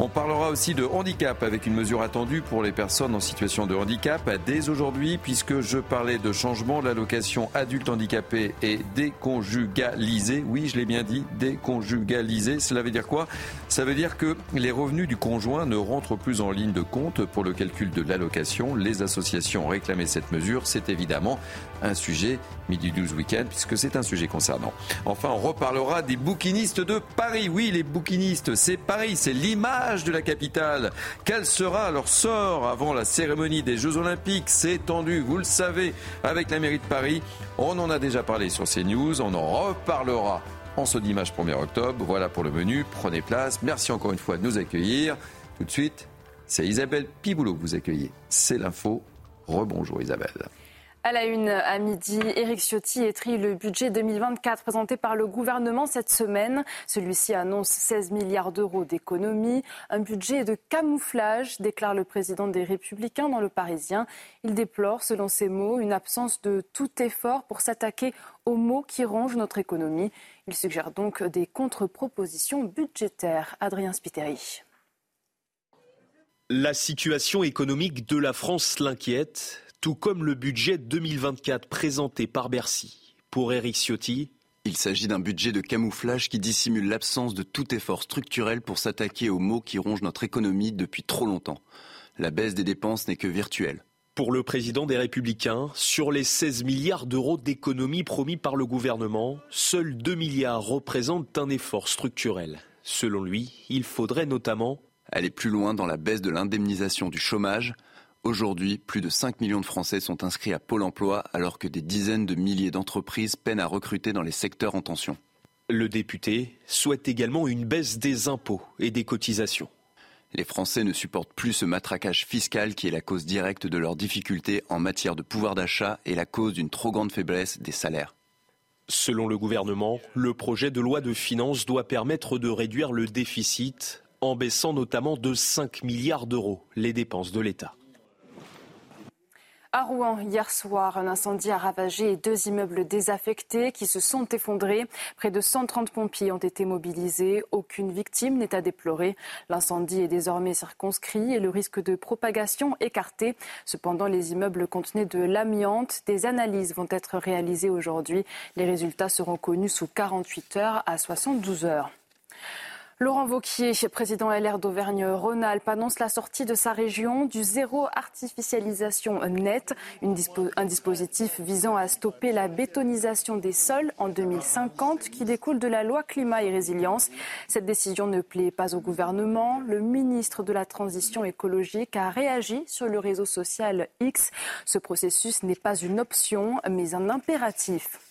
[SPEAKER 1] On parlera aussi de handicap avec une mesure attendue pour les personnes en situation de handicap dès aujourd'hui puisque je parlais de changement. L'allocation adulte handicapé est déconjugalisée. Oui, je l'ai bien dit, déconjugalisée. Cela veut dire quoi? Ça veut dire que les revenus du conjoint ne rentrent plus en ligne de compte pour le calcul de l'allocation. Les associations ont cette mesure. C'est évidemment un sujet Midi 12 Week-end, puisque c'est un sujet concernant. Enfin, on reparlera des bouquinistes de Paris. Oui, les bouquinistes, c'est Paris, c'est l'image de la capitale. Quel sera leur sort avant la cérémonie des Jeux Olympiques? C'est tendu, vous le savez, avec la mairie de Paris. On en a déjà parlé sur CNews, on en reparlera en ce dimanche 1er octobre. Voilà pour le menu, prenez place. Merci encore une fois de nous accueillir. Tout de suite, c'est Isabelle Piboulot que vous accueillez. C'est l'info. Rebonjour Isabelle.
[SPEAKER 2] À la une, à midi, Éric Ciotti étrit le budget 2024 présenté par le gouvernement cette semaine. Celui-ci annonce 16 milliards d'euros d'économies. Un budget de camouflage, déclare le président des Républicains dans le Parisien. Il déplore, selon ses mots, une absence de tout effort pour s'attaquer aux maux qui rongent notre économie. Il suggère donc des contre-propositions budgétaires. Adrien Spiteri.
[SPEAKER 16] La situation économique de la France l'inquiète tout comme le budget 2024 présenté par Bercy. Pour Éric Ciotti,
[SPEAKER 17] il s'agit d'un budget de camouflage qui dissimule l'absence de tout effort structurel pour s'attaquer aux maux qui rongent notre économie depuis trop longtemps. La baisse des dépenses n'est que virtuelle.
[SPEAKER 16] Pour le président des Républicains, sur les 16 milliards d'euros d'économies promis par le gouvernement, seuls 2 milliards représentent un effort structurel. Selon lui, il faudrait notamment
[SPEAKER 17] aller plus loin dans la baisse de l'indemnisation du chômage, Aujourd'hui, plus de 5 millions de Français sont inscrits à Pôle emploi alors que des dizaines de milliers d'entreprises peinent à recruter dans les secteurs en tension.
[SPEAKER 16] Le député souhaite également une baisse des impôts et des cotisations.
[SPEAKER 17] Les Français ne supportent plus ce matraquage fiscal qui est la cause directe de leurs difficultés en matière de pouvoir d'achat et la cause d'une trop grande faiblesse des salaires.
[SPEAKER 16] Selon le gouvernement, le projet de loi de finances doit permettre de réduire le déficit en baissant notamment de 5 milliards d'euros les dépenses de l'État.
[SPEAKER 2] À Rouen, hier soir, un incendie a ravagé deux immeubles désaffectés qui se sont effondrés. Près de 130 pompiers ont été mobilisés. Aucune victime n'est à déplorer. L'incendie est désormais circonscrit et le risque de propagation écarté. Cependant, les immeubles contenaient de l'amiante. Des analyses vont être réalisées aujourd'hui. Les résultats seront connus sous 48 heures à 72 heures. Laurent Vauquier, président LR d'Auvergne-Rhône-Alpes, annonce la sortie de sa région du zéro artificialisation nette, un dispositif visant à stopper la bétonisation des sols en 2050 qui découle de la loi climat et résilience. Cette décision ne plaît pas au gouvernement. Le ministre de la Transition écologique a réagi sur le réseau social X. Ce processus n'est pas une option, mais un impératif.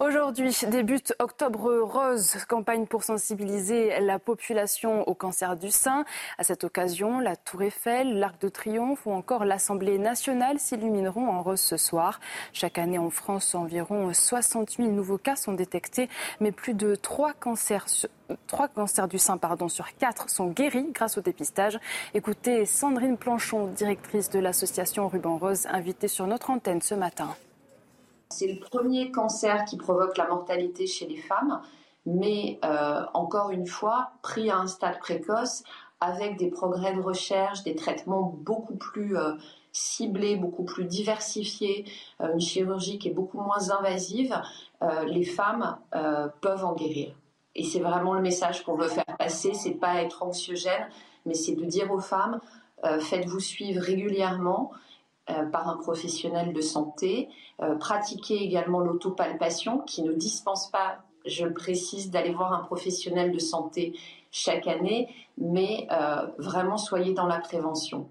[SPEAKER 2] Aujourd'hui débute Octobre Rose, campagne pour sensibiliser la population au cancer du sein. À cette occasion, la Tour Eiffel, l'Arc de Triomphe ou encore l'Assemblée nationale s'illumineront en rose ce soir. Chaque année en France, environ 60 000 nouveaux cas sont détectés, mais plus de 3 cancers, du sein pardon, sur 4 sont guéris grâce au dépistage. Écoutez Sandrine Planchon, directrice de l'association Ruban Rose, invitée sur notre antenne ce matin.
[SPEAKER 8] C'est le premier cancer qui provoque la mortalité chez les femmes, mais euh, encore une fois, pris à un stade précoce, avec des progrès de recherche, des traitements beaucoup plus euh, ciblés, beaucoup plus diversifiés, euh, une chirurgie qui est beaucoup moins invasive, les femmes peuvent en guérir. Et c'est vraiment le message qu'on veut faire passer, c'est pas être anxiogène, mais c'est de dire aux femmes, faites-vous suivre régulièrement euh, par un professionnel de santé. Euh, pratiquer également l'autopalpation qui ne dispense pas, je le précise, d'aller voir un professionnel de santé chaque année, mais euh, vraiment soyez dans la prévention.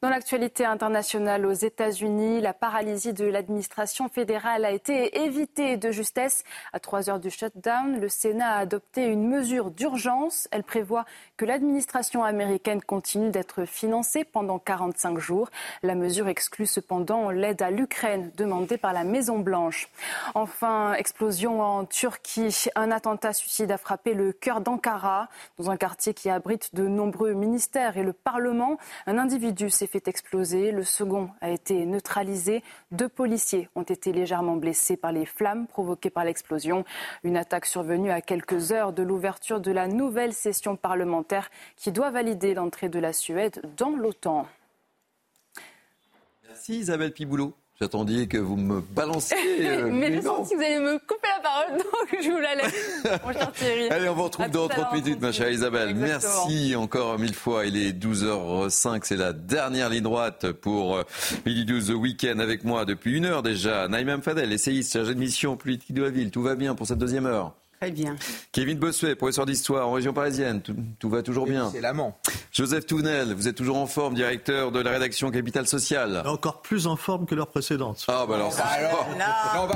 [SPEAKER 2] Dans l'actualité internationale aux États-Unis, la paralysie de l'administration fédérale a été évitée de justesse. À trois heures du shutdown, le Sénat a adopté une mesure d'urgence. Elle prévoit que l'administration américaine continue d'être financée pendant 45 jours. La mesure exclut cependant l'aide à l'Ukraine demandée par la Maison-Blanche. Enfin, explosion en Turquie. Un attentat suicide a frappé le cœur d'Ankara, dans un quartier qui abrite de nombreux ministères et le Parlement. Un individu s'est fait exploser. Le second a été neutralisé. Deux policiers ont été légèrement blessés par les flammes provoquées par l'explosion. Une attaque survenue à quelques heures de l'ouverture de la nouvelle session parlementaire qui doit valider l'entrée de la Suède dans l'OTAN.
[SPEAKER 1] Merci Isabelle Piboulot. J'attendais que vous me balanciez. *laughs*
[SPEAKER 2] Euh, mais je sens que vous allez me couper la parole, *laughs* donc je vous la laisse, *laughs* mon cher Thierry.
[SPEAKER 1] Allez, on vous retrouve dans 30 minutes, ma chère Isabelle. Merci encore mille fois. Il est 12h05, c'est la dernière ligne droite pour euh, Midi 12 The Weekend avec moi depuis une heure déjà. Naïm Fadel, essayiste, chargé de mission politique de la ville. Tout va bien pour cette deuxième heure
[SPEAKER 9] Très bien.
[SPEAKER 1] Kevin Bossuet, professeur d'histoire en région parisienne. Tout, va toujours bien.
[SPEAKER 10] C'est l'amant.
[SPEAKER 1] Joseph Tounel, vous êtes toujours en forme, directeur de la rédaction Capital Social.
[SPEAKER 12] Encore plus en forme que leur précédente.
[SPEAKER 1] Ah, bah alors,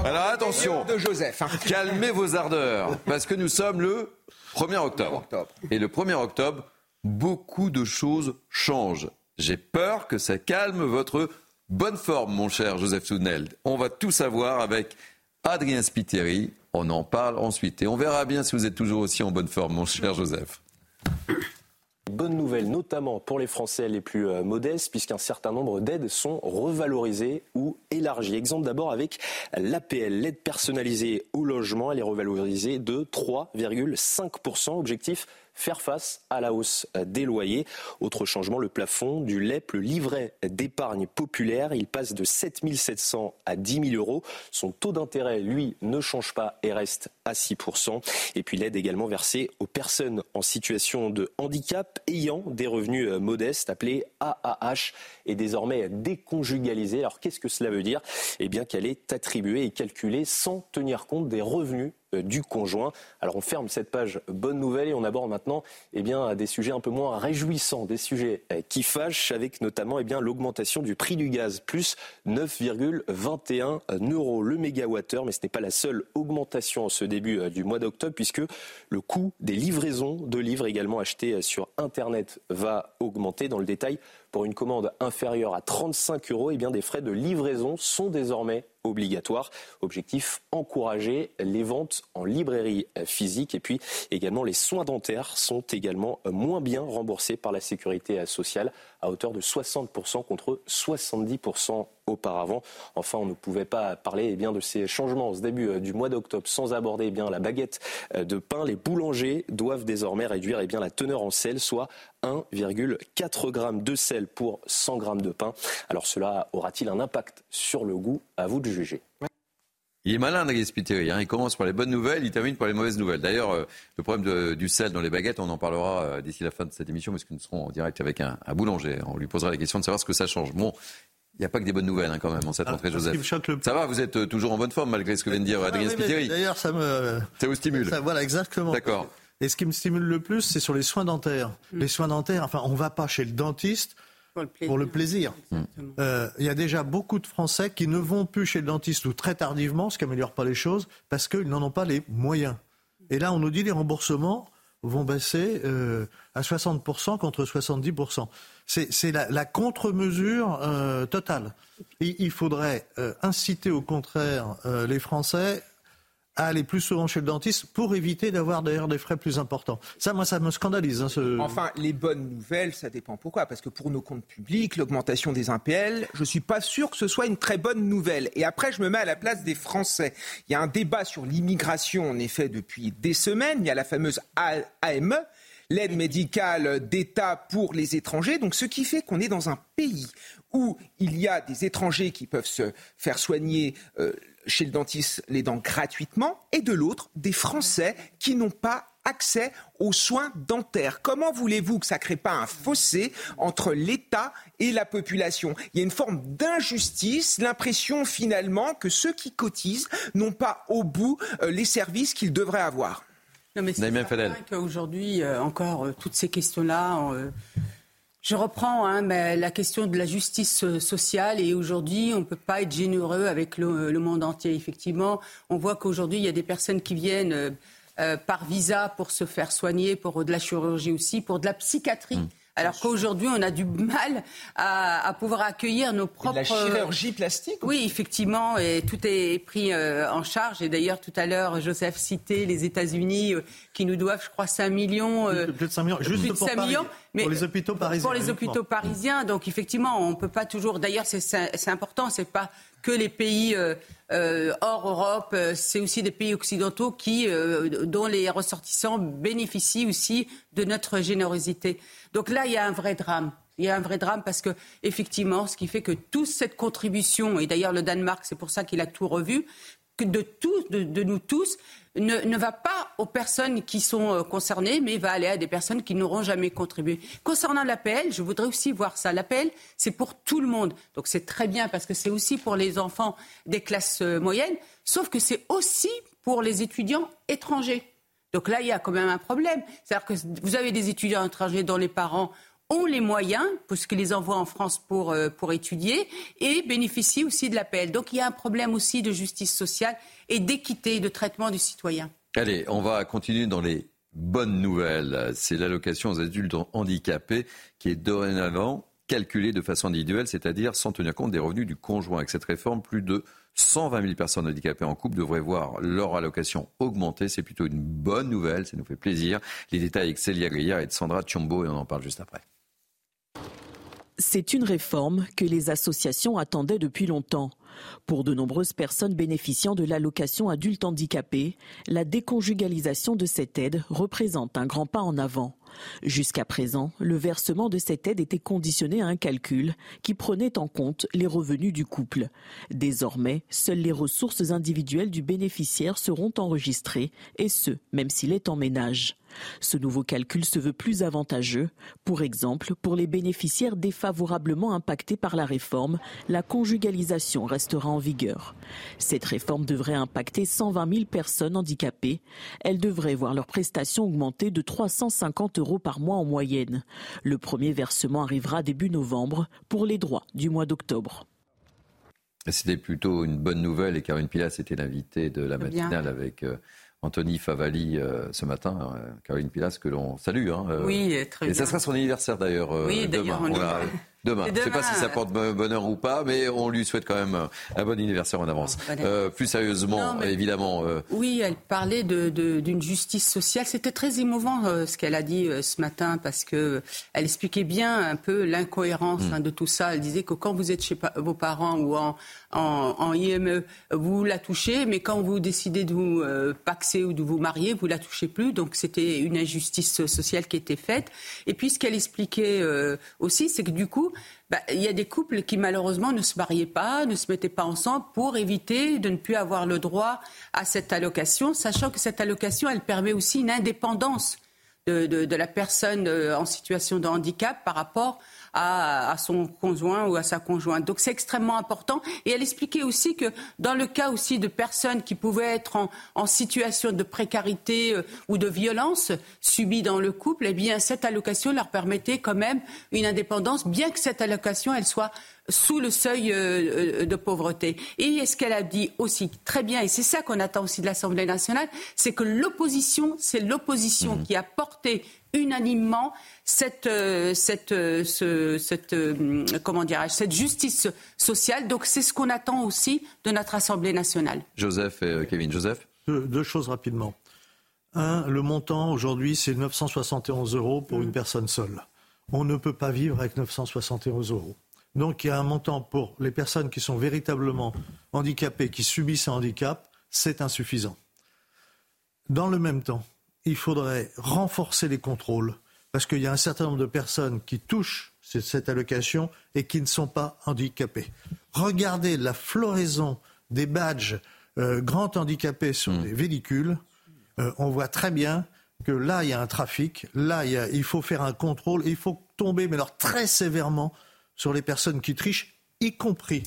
[SPEAKER 1] alors, attention.
[SPEAKER 10] De Joseph. Hein.
[SPEAKER 1] Calmez vos ardeurs, parce que nous sommes le 1er octobre. Et le 1er octobre, beaucoup de choses changent. J'ai peur que ça calme votre bonne forme, mon cher Joseph Tounel. On va tout savoir avec Adrien Spiteri, on en parle ensuite. Et on verra bien si vous êtes toujours aussi en bonne forme, mon cher Joseph.
[SPEAKER 3] Bonne nouvelle, notamment pour les Français les plus euh, modestes, puisqu'un certain nombre d'aides sont revalorisées ou élargies. Exemple d'abord avec l'APL, l'aide personnalisée au logement, elle est revalorisée de 3,5%. Objectif faire face à la hausse des loyers. Autre changement, le plafond du LEP, le livret d'épargne populaire, il passe de 7 700 à 10 000 euros. Son taux d'intérêt, lui, ne change pas et reste à 6 Et puis l'aide également versée aux personnes en situation de handicap ayant des revenus modestes, appelée AAH, est désormais déconjugalisée. Alors qu'est-ce que cela veut dire? Eh bien qu'elle est attribuée et calculée sans tenir compte des revenus euh, du conjoint. Alors on ferme cette page bonne nouvelle et on aborde maintenant eh bien, des sujets un peu moins réjouissants, des sujets euh, qui fâchent avec notamment eh l'augmentation du prix du gaz, plus 9,21 euros le mégawattheure. Mais ce n'est pas la seule augmentation en ce début euh, du mois d'octobre puisque le coût des livraisons de livres également achetés sur Internet va augmenter. Dans le détail, pour une commande inférieure à 35 euros, eh bien, des frais de livraison sont désormais obligatoires. Objectif, encourager les ventes en librairie physique. Et puis également, les soins dentaires sont également moins bien remboursés par la sécurité sociale à hauteur de 60% contre 70% auparavant. Enfin, on ne pouvait pas parler eh bien, de ces changements au début euh, du mois d'octobre sans aborder eh bien, la baguette euh, de pain. Les boulangers doivent désormais réduire eh bien, la teneur en sel, soit 1,4 g de sel pour 100 g de pain. Alors cela aura-t-il un impact sur le goût? À vous de juger.
[SPEAKER 1] Il est malin, Nagui Spiteri. Hein. Il commence par les bonnes nouvelles, il termine par les mauvaises nouvelles. D'ailleurs, euh, le problème du sel dans les baguettes, on en parlera euh, d'ici la fin de cette émission, parce que nous serons en direct avec un, boulanger. On lui posera la question de savoir ce que ça change. Bon, il n'y a pas que des bonnes nouvelles hein, quand même en cette ah, rentrée, Joseph. Ça va, vous êtes euh, toujours en bonne forme malgré ce que vient de dire Adrien Spiteri.
[SPEAKER 12] D'ailleurs, ça me.
[SPEAKER 1] Ça vous stimule.
[SPEAKER 12] voilà, exactement.
[SPEAKER 1] D'accord.
[SPEAKER 12] Et ce qui me stimule le plus, c'est sur les soins dentaires. Mm. Les soins dentaires, enfin, on ne va pas chez le dentiste pour le plaisir. Euh, il y a déjà beaucoup de Français qui ne vont plus chez le dentiste ou très tardivement, ce qui n'améliore pas les choses, parce qu'ils n'en ont pas les moyens. Et là, on nous dit les remboursements vont baisser euh, à 60% contre 70%. C'est la, contre-mesure euh, totale. il faudrait inciter au contraire les Français à aller plus souvent chez le dentiste pour éviter d'avoir d'ailleurs des frais plus importants. Ça, moi, ça me scandalise. Hein,
[SPEAKER 10] enfin, les bonnes nouvelles, ça dépend pourquoi. Parce que pour nos comptes publics, l'augmentation des impl je ne suis pas sûr que ce soit une très bonne nouvelle. Et après, je me mets à la place des Français. Il y a un débat sur l'immigration, en effet, depuis des semaines. Il y a la fameuse AME, l'aide médicale d'État pour les étrangers. Donc, ce qui fait qu'on est dans un pays où il y a des étrangers qui peuvent se faire soigner euh, chez le dentiste les dents gratuitement, et de l'autre, des Français qui n'ont pas accès aux soins dentaires. Comment voulez-vous que ça ne crée pas un fossé entre l'État et la population? Il y a une forme d'injustice, l'impression finalement que ceux qui cotisent n'ont pas au bout euh, les services qu'ils devraient avoir.
[SPEAKER 9] Non, mais c'est qu'aujourd'hui, euh, encore, euh, toutes ces questions-là Je reprends hein, la question de la justice euh, sociale et aujourd'hui, on ne peut pas être généreux avec le, monde entier. Effectivement, on voit qu'aujourd'hui, il y a des personnes qui viennent euh, euh, par visa pour se faire soigner, pour de la chirurgie aussi, pour de la psychiatrie. Mmh. Alors qu'aujourd'hui, on a du mal à, pouvoir accueillir nos propres.
[SPEAKER 10] la chirurgie plastique
[SPEAKER 9] Oui, effectivement, et tout est pris euh, en charge. Et d'ailleurs, tout à l'heure, Joseph citait les États-Unis euh, qui nous doivent, je crois, 5 millions.
[SPEAKER 12] Euh, plus de 5 millions, juste pour, 5 millions, mais pour les hôpitaux parisiens.
[SPEAKER 9] Pour les hôpitaux parisiens. Donc, effectivement, on ne peut pas toujours. D'ailleurs, c'est important, c'est pas que les pays hors Europe, c'est aussi des pays occidentaux qui, dont les ressortissants bénéficient aussi de notre générosité. Donc là, il y a un vrai drame. Il y a un vrai drame parce que, effectivement, ce qui fait que toute cette contribution, et d'ailleurs le Danemark, c'est pour ça qu'il a tout revu, de, tous, de, nous tous, ne, va pas aux personnes qui sont euh, concernées, mais va aller à des personnes qui n'auront jamais contribué. Concernant l'APL, je voudrais aussi voir ça. L'APL, c'est pour tout le monde. Donc c'est très bien parce que c'est aussi pour les enfants des classes euh, moyennes, sauf que c'est aussi pour les étudiants étrangers. Donc là, il y a quand même un problème. C'est-à-dire que vous avez des étudiants étrangers dont les parents ont les moyens, puisqu'ils les envoient en France pour, euh, pour étudier, et bénéficient aussi de l'appel. Donc il y a un problème aussi de justice sociale et d'équité de traitement du citoyen.
[SPEAKER 1] Allez, on va continuer dans les bonnes nouvelles. C'est l'allocation aux adultes handicapés qui est dorénavant calculée de façon individuelle, c'est-à-dire sans tenir compte des revenus du conjoint. Avec cette réforme, plus de 120 000 personnes handicapées en couple devraient voir leur allocation augmenter. C'est plutôt une bonne nouvelle, ça nous fait plaisir. Les détails avec Célia Grillard et Sandra Tchombo et on en parle juste après.
[SPEAKER 21] C'est une réforme que les associations attendaient depuis longtemps. Pour de nombreuses personnes bénéficiant de l'allocation adulte handicapé, la déconjugalisation de cette aide représente un grand pas en avant. Jusqu'à présent, le versement de cette aide était conditionné à un calcul qui prenait en compte les revenus du couple. Désormais, seules les ressources individuelles du bénéficiaire seront enregistrées, et ce, même s'il est en ménage. Ce nouveau calcul se veut plus avantageux. Pour exemple, pour les bénéficiaires défavorablement impactés par la réforme, la conjugalisation restera en vigueur. Cette réforme devrait impacter 120 000 personnes handicapées. Elles devraient voir leurs prestations augmenter de 350 euros par mois en moyenne. Le premier versement arrivera début novembre pour les droits du mois d'octobre.
[SPEAKER 1] C'était plutôt une bonne nouvelle et Caroline Pilas était l'invitée de la matinale avec euh, Anthony Favali euh, ce matin, euh, Caroline Pilas que l'on salue.
[SPEAKER 9] Hein, oui, très bien.
[SPEAKER 1] Et ça sera son anniversaire d'ailleurs
[SPEAKER 9] oui,
[SPEAKER 1] demain. Demain. Je ne sais pas si ça porte bonheur ou pas, mais on lui souhaite quand même un bon anniversaire en avance. Euh, plus sérieusement, évidemment. Euh,
[SPEAKER 9] oui, elle parlait d'une de, justice sociale. C'était très émouvant euh, ce qu'elle a dit ce matin parce que elle expliquait bien un peu l'incohérence hmm. hein, de tout ça. Elle disait que quand vous êtes chez vos parents ou en, en, IME, vous la touchez, mais quand vous décidez de vous paxer ou de vous marier, vous la touchez plus. Donc c'était une injustice sociale qui était faite. Et puis ce qu'elle expliquait aussi, c'est que du coup, bah, il y a des couples qui malheureusement ne se mariaient pas, ne se mettaient pas ensemble pour éviter de ne plus avoir le droit à cette allocation, sachant que cette allocation, elle permet aussi une indépendance de la personne euh, en situation de handicap par rapport à, son conjoint ou à sa conjointe. Donc c'est extrêmement important. Et elle expliquait aussi que dans le cas aussi de personnes qui pouvaient être en, situation de précarité euh, ou de violence subie dans le couple, eh bien cette allocation leur permettait quand même une indépendance, bien que cette allocation elle soit sous le seuil euh, euh, de pauvreté. Et ce qu'elle a dit aussi très bien, et c'est ça qu'on attend aussi de l'Assemblée nationale, c'est que l'opposition, c'est l'opposition mmh. qui a porté unanimement cette, euh, cette, euh, cette, euh, comment cette justice sociale. Donc c'est ce qu'on attend aussi de notre Assemblée nationale.
[SPEAKER 1] Joseph et Kevin. Joseph
[SPEAKER 12] deux, choses rapidement. Un, le montant aujourd'hui, c'est 971 euros pour une mm. personne seule. On ne peut pas vivre avec 971 euros. Donc il y a un montant pour les personnes qui sont véritablement handicapées, qui subissent un handicap, c'est insuffisant. Dans le même temps, il faudrait renforcer les contrôles parce qu'il y a un certain nombre de personnes qui touchent cette allocation et qui ne sont pas handicapées. Regardez la floraison des badges euh, grands handicapés sur des hmm. véhicules. Euh, on voit très bien que là, il y a un trafic, là, il, faut faire un contrôle, il faut tomber, mais alors très sévèrement, sur les personnes qui trichent, y compris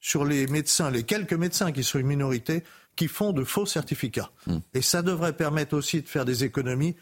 [SPEAKER 12] sur les médecins, les quelques médecins qui sont une minorité, qui font de faux certificats. Hmm. Et ça devrait permettre aussi de faire des économies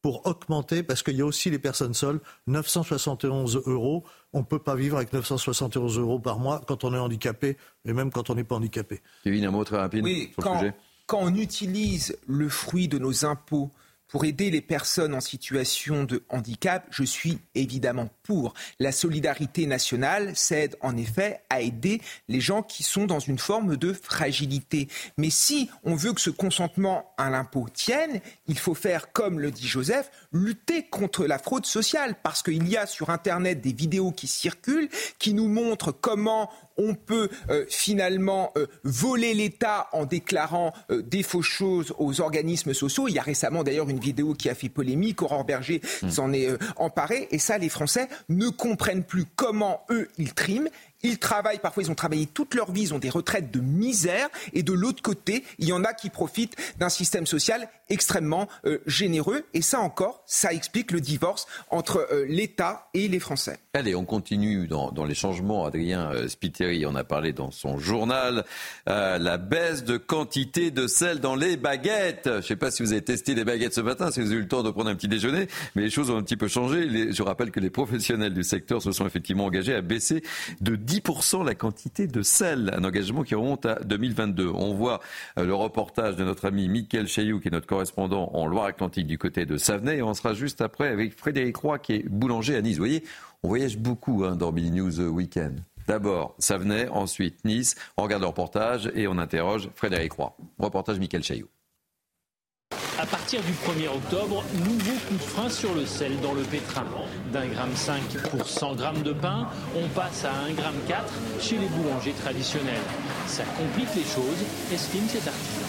[SPEAKER 12] pour augmenter, parce qu'il y a aussi les personnes seules, 971 euros. On ne peut pas vivre avec 971 euros par mois quand on est handicapé, et même quand on n'est pas handicapé.
[SPEAKER 1] Kevin, un mot très rapide
[SPEAKER 10] oui,
[SPEAKER 1] sur
[SPEAKER 10] quand,
[SPEAKER 1] le sujet.
[SPEAKER 10] Quand on utilise le fruit de nos impôts pour aider les personnes en situation de handicap, je suis évidemment pour. La solidarité nationale s'aide en effet à aider les gens qui sont dans une forme de fragilité. Mais si on veut que ce consentement à l'impôt tienne, il faut faire, comme le dit Joseph, lutter contre la fraude sociale. Parce qu'il y a sur Internet des vidéos qui circulent qui nous montrent comment on peut euh, finalement euh, voler l'État en déclarant euh, des fausses choses aux organismes sociaux. Il y a récemment d'ailleurs une vidéo qui a fait polémique. Aurore Berger s'en est emparé. Et ça, les Français ne comprennent plus comment eux, ils triment. Ils travaillent, parfois ils ont travaillé toute leur vie, ils ont des retraites de misère. Et de l'autre côté, il y en a qui profitent d'un système social extrêmement euh, généreux. Et ça encore, ça explique le divorce entre euh, l'État et les Français.
[SPEAKER 1] Allez, on continue dans, les changements. Adrien euh, Spiteri en a parlé dans son journal. La baisse de quantité de sel dans les baguettes. Je ne sais pas si vous avez testé les baguettes ce matin, si vous avez eu le temps de prendre un petit déjeuner, mais les choses ont un petit peu changé. Je rappelle que les professionnels du secteur se sont effectivement engagés à baisser de 10% la quantité de sel, un engagement qui remonte à 2022. On voit euh, le reportage de notre ami Mickaël Chailloux, qui est notre correspondant en Loire-Atlantique du côté de Savenay, et on sera juste après avec Frédéric Roy, qui est boulanger à Nice. Vous voyez, on voyage beaucoup hein, dans Billy News Weekend. D'abord Savenay, ensuite Nice. On regarde le reportage et on interroge Frédéric Roy. Reportage Mickaël Chailloux.
[SPEAKER 4] À partir du 1er octobre, nouveau coup de frein sur le sel dans le pétrin. D'un gramme 5 pour 100 grammes de pain, on passe à 1 gramme 4 chez les boulangers traditionnels. Ça complique les choses, estime cet artisan.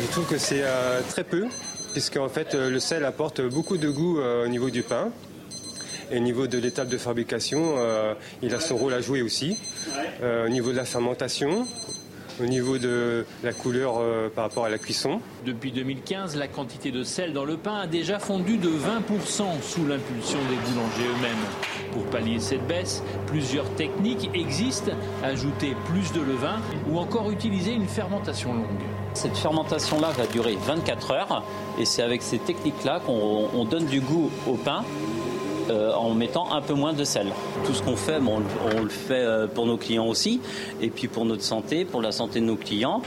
[SPEAKER 22] Je trouve que c'est euh, très peu, puisque fait euh, le sel apporte beaucoup de goût euh, au niveau du pain. Et au niveau de l'étape de fabrication, il a son rôle à jouer aussi. Au niveau de la fermentation, au niveau de la couleur euh, par rapport à la cuisson.
[SPEAKER 4] Depuis 2015, la quantité de sel dans le pain a déjà fondu de 20% sous l'impulsion des boulangers eux-mêmes. Pour pallier cette baisse, plusieurs techniques existent, ajouter plus de levain ou encore utiliser une fermentation longue.
[SPEAKER 6] Cette fermentation-là va durer 24 heures et c'est avec ces techniques-là qu'on on donne du goût au pain euh, en mettant un peu moins de sel. Tout ce qu'on fait, bon, on, le- on le fait euh, pour nos clients aussi et puis pour notre santé, pour la santé de nos clients.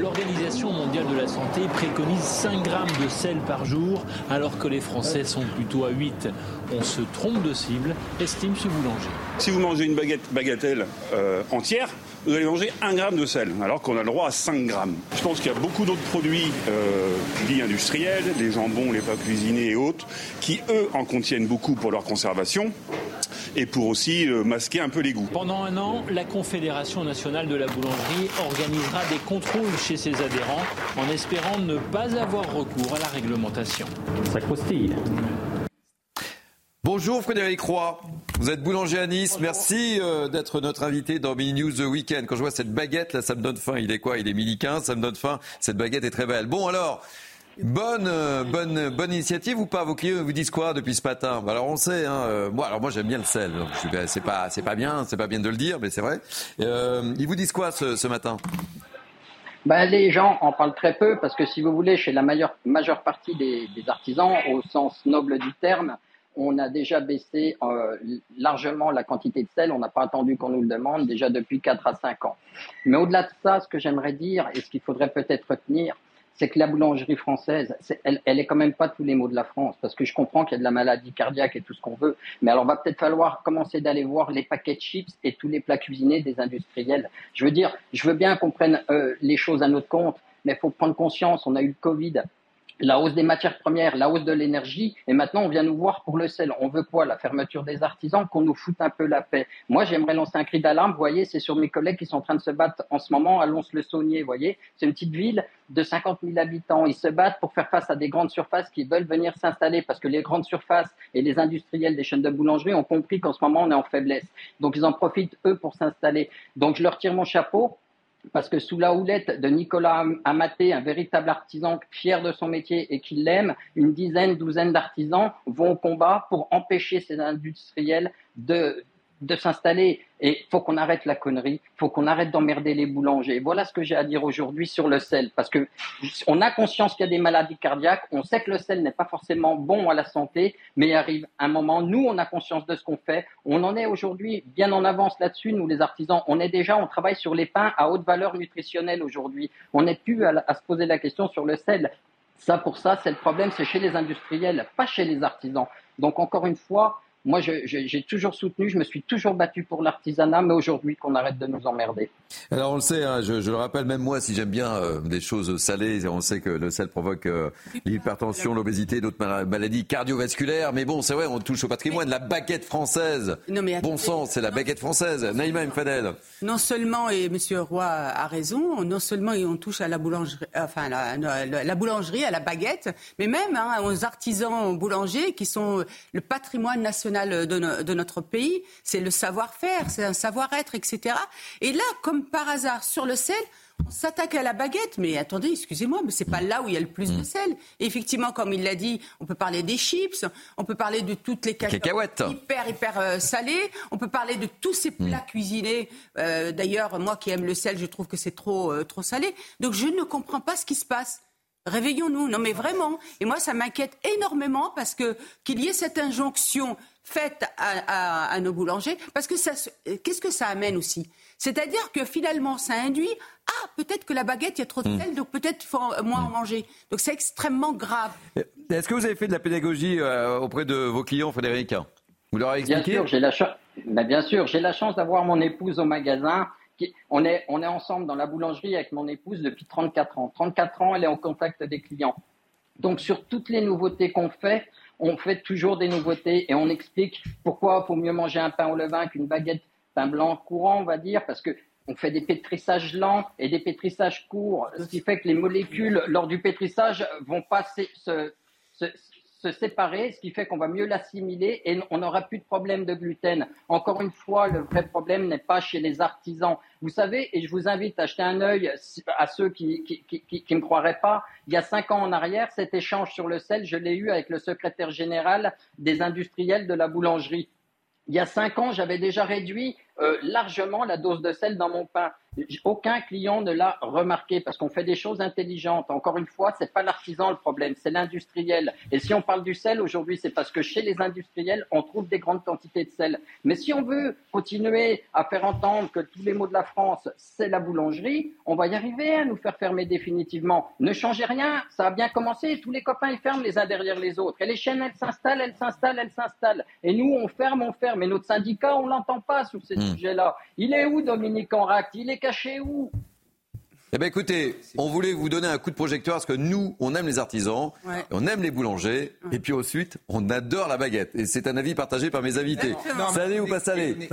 [SPEAKER 4] L'Organisation mondiale de la santé préconise 5 grammes de sel par jour, alors que les Français sont plutôt à 8. On se trompe de cible, estime ce boulanger.
[SPEAKER 7] Si vous mangez une baguette bagatelle euh, entière, vous allez manger un gramme de sel, alors qu'on a le droit à 5 grammes. Je pense qu'il y a beaucoup d'autres produits euh, dits industriels, des jambons, les plats cuisinés et autres, qui eux en contiennent beaucoup pour leur conservation et pour aussi euh, masquer un peu les goûts.
[SPEAKER 4] Pendant un an, la Confédération nationale de la boulangerie organisera des contrôles chez ses adhérents en espérant ne pas avoir recours à la réglementation. Ça croustille.
[SPEAKER 1] Bonjour Frédéric Roy, vous êtes boulanger à Nice. Merci euh, d'être notre invité dans Mini News The Weekend. Quand je vois cette baguette, là, ça me donne faim. Il est quoi? Il est midi 15, ça me donne faim. Cette baguette est très belle. Bon alors, bonne, euh, bonne, bonne initiative ou pas? Vos clients vous disent quoi depuis ce matin? Bah, Alors on sait, hein, euh, moi, alors moi j'aime bien le sel. Donc, c'est pas, c'est pas bien, c'est pas bien de le dire, mais c'est vrai. Ils vous disent quoi ce, ce matin?
[SPEAKER 23] Ben, les gens en parlent très peu parce que si vous voulez, chez la majeure, majeure partie des, des artisans, au sens noble du terme, on a déjà baissé euh, largement la quantité de sel. On n'a pas attendu qu'on nous le demande déjà depuis 4 à 5 ans. Mais au-delà de ça, ce que j'aimerais dire et ce qu'il faudrait peut-être retenir, c'est que la boulangerie française, elle, elle est quand même pas tous les maux de la France, parce que je comprends qu'il y a de la maladie cardiaque et tout ce qu'on veut, mais alors va peut-être falloir commencer d'aller voir les paquets de chips et tous les plats cuisinés des industriels. Je veux dire, je veux bien qu'on prenne euh, les choses à notre compte, mais il faut prendre conscience, on a eu le Covid, la hausse des matières premières, la hausse de l'énergie, et maintenant on vient nous voir pour le sel. On veut quoi La fermeture des artisans, qu'on nous foute un peu la paix. Moi, j'aimerais lancer un cri d'alarme. Vous voyez, c'est sur mes collègues qui sont en train de se battre en ce moment à Lons-le-Saunier. Vous voyez, c'est une petite ville de 50 000 habitants. Ils se battent pour faire face à des grandes surfaces qui veulent venir s'installer parce que les grandes surfaces et les industriels des chaînes de boulangerie ont compris qu'en ce moment on est en faiblesse. Donc ils en profitent eux pour s'installer. Donc je leur tire mon chapeau parce que sous la houlette de Nicolas Amaté, un véritable artisan fier de son métier et qui l'aime, une dizaine, douzaine d'artisans vont au combat pour empêcher ces industriels de de s'installer. Et faut qu'on arrête la connerie, faut qu'on arrête d'emmerder les boulangers. Voilà ce que j'ai à dire aujourd'hui sur le sel, parce que on a conscience qu'il y a des maladies cardiaques, on sait que le sel n'est pas forcément bon à la santé, mais il arrive un moment, nous on a conscience de ce qu'on fait, on en est aujourd'hui bien en avance là-dessus, nous les artisans, on est déjà, on travaille sur les pains à haute valeur nutritionnelle aujourd'hui, on n'est plus à, à se poser la question sur le sel. Ça, pour ça, c'est le problème, c'est chez les industriels, pas chez les artisans. Donc, encore une fois, moi, j'ai toujours soutenu, je me suis toujours battu pour l'artisanat, mais aujourd'hui, qu'on arrête de nous emmerder.
[SPEAKER 1] Alors, on le sait, hein, je, le rappelle, même moi, si j'aime bien euh, des choses salées, on sait que le sel provoque euh, l'hypertension, l'obésité, d'autres maladies cardiovasculaires. Mais bon, c'est vrai, on touche au patrimoine. La baguette française. Non, mais bon sang, c'est la baguette française. Naïma Mfadel.
[SPEAKER 9] Non seulement, et M. Roy a raison, non seulement on touche à la boulangerie, enfin, la, boulangerie, à la baguette, mais même hein, aux artisans boulangers qui sont le patrimoine national de, notre pays, c'est le savoir-faire, c'est un savoir-être, etc. Et là, comme par hasard, sur le sel, on s'attaque à la baguette, mais attendez, excusez-moi, mais c'est pas là où il y a le plus de mm. sel. effectivement, comme il l'a dit, on peut parler des chips, on peut parler de toutes les cacahuètes hyper hyper euh, salées, on peut parler de tous ces mm. plats cuisinés. Euh, d'ailleurs, moi qui aime le sel, je trouve que c'est trop euh, trop salé. Donc je ne comprends pas ce qui se passe. Réveillons-nous. Non, mais vraiment. Et moi, ça m'inquiète énormément parce que qu'il y ait cette injonction faite à, nos boulangers, parce que ça, qu'est-ce que ça amène aussi? C'est-à-dire que finalement, ça induit ah peut-être que la baguette il y a trop de hmm. sel, donc peut-être faut moins en manger. Donc c'est extrêmement grave.
[SPEAKER 1] Est-ce que vous avez fait de la pédagogie euh, auprès de vos clients, Frédéric? Vous leur avez expliqué?
[SPEAKER 23] Bien sûr, j'ai la chance. Ben, bien sûr, j'ai la chance d'avoir mon épouse au magasin. On est, on est ensemble dans la boulangerie avec mon épouse depuis 34 ans. 34 ans, elle est en contact des clients. Donc sur toutes les nouveautés qu'on fait, on fait toujours des nouveautés et on explique pourquoi il faut mieux manger un pain au levain qu'une baguette pain blanc courant, on va dire, parce que on fait des pétrissages lents et des pétrissages courts, ce qui fait que les molécules, lors du pétrissage, vont pas se, se séparer, ce qui fait qu'on va mieux l'assimiler et on n'aura plus de problème de gluten. Encore une fois, le vrai problème n'est pas chez les artisans. Vous savez, et je vous invite à jeter un œil à ceux qui ne me croiraient pas, il y a cinq ans en arrière, cet échange sur le sel, je l'ai eu avec le secrétaire général des industriels de la boulangerie. Il y a cinq ans, j'avais déjà réduit euh, largement la dose de sel dans mon pain. Aucun client ne l'a remarqué parce qu'on fait des choses intelligentes. Encore une fois, c'est pas l'artisan le problème, c'est l'industriel. Et si on parle du sel aujourd'hui, c'est parce que chez les industriels, on trouve des grandes quantités de sel. Mais si on veut continuer à faire entendre que tous les mots de la France, c'est la boulangerie, on va y arriver à nous faire fermer définitivement. Ne changez rien, ça a bien commencé. Tous les copains, ils ferment les uns derrière les autres. Et les chaînes, elles s'installent, elles s'installent, elles s'installent. Et nous, on ferme, on ferme. Et notre syndicat, on l'entend pas sur ces. Sujet-là. Il est où Dominique Enract Il est caché où?
[SPEAKER 1] Eh bien, écoutez, on voulait vous donner un coup de projecteur parce que nous, on aime les artisans, on aime les boulangers, et puis ensuite, on adore la baguette. Et c'est un avis partagé par mes invités. Salé ou pas salé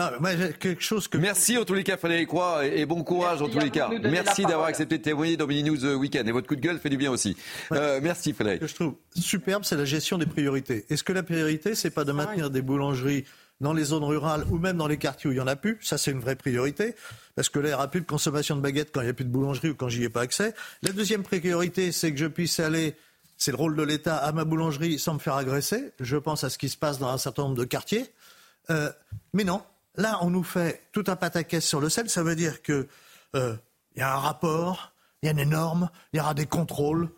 [SPEAKER 12] quelque chose que...
[SPEAKER 1] Merci en tous les cas, Frédéric Croix, et, bon courage en tous les cas. Merci d'avoir accepté de témoigner dans Mini News Weekend. Et votre coup de gueule fait du bien aussi. Euh, merci, Frédéric.
[SPEAKER 12] Ce que je trouve superbe, c'est la gestion des priorités. Est-ce que la priorité, c'est pas de maintenir des boulangeries dans les zones rurales ou même dans les quartiers où il n'y en a plus. Ça, c'est une vraie priorité. Parce que là, il n'y aura plus de consommation de baguettes quand il n'y a plus de boulangerie ou quand j'y ai pas accès. La deuxième priorité, c'est que je puisse aller, c'est le rôle de l'État, à ma boulangerie sans me faire agresser. Je pense à ce qui se passe dans un certain nombre de quartiers. Euh, mais non, là, on nous fait tout un pataquès sur le sel. Ça veut dire qu'il euh, y a un rapport, il y a une norme, il y aura des contrôles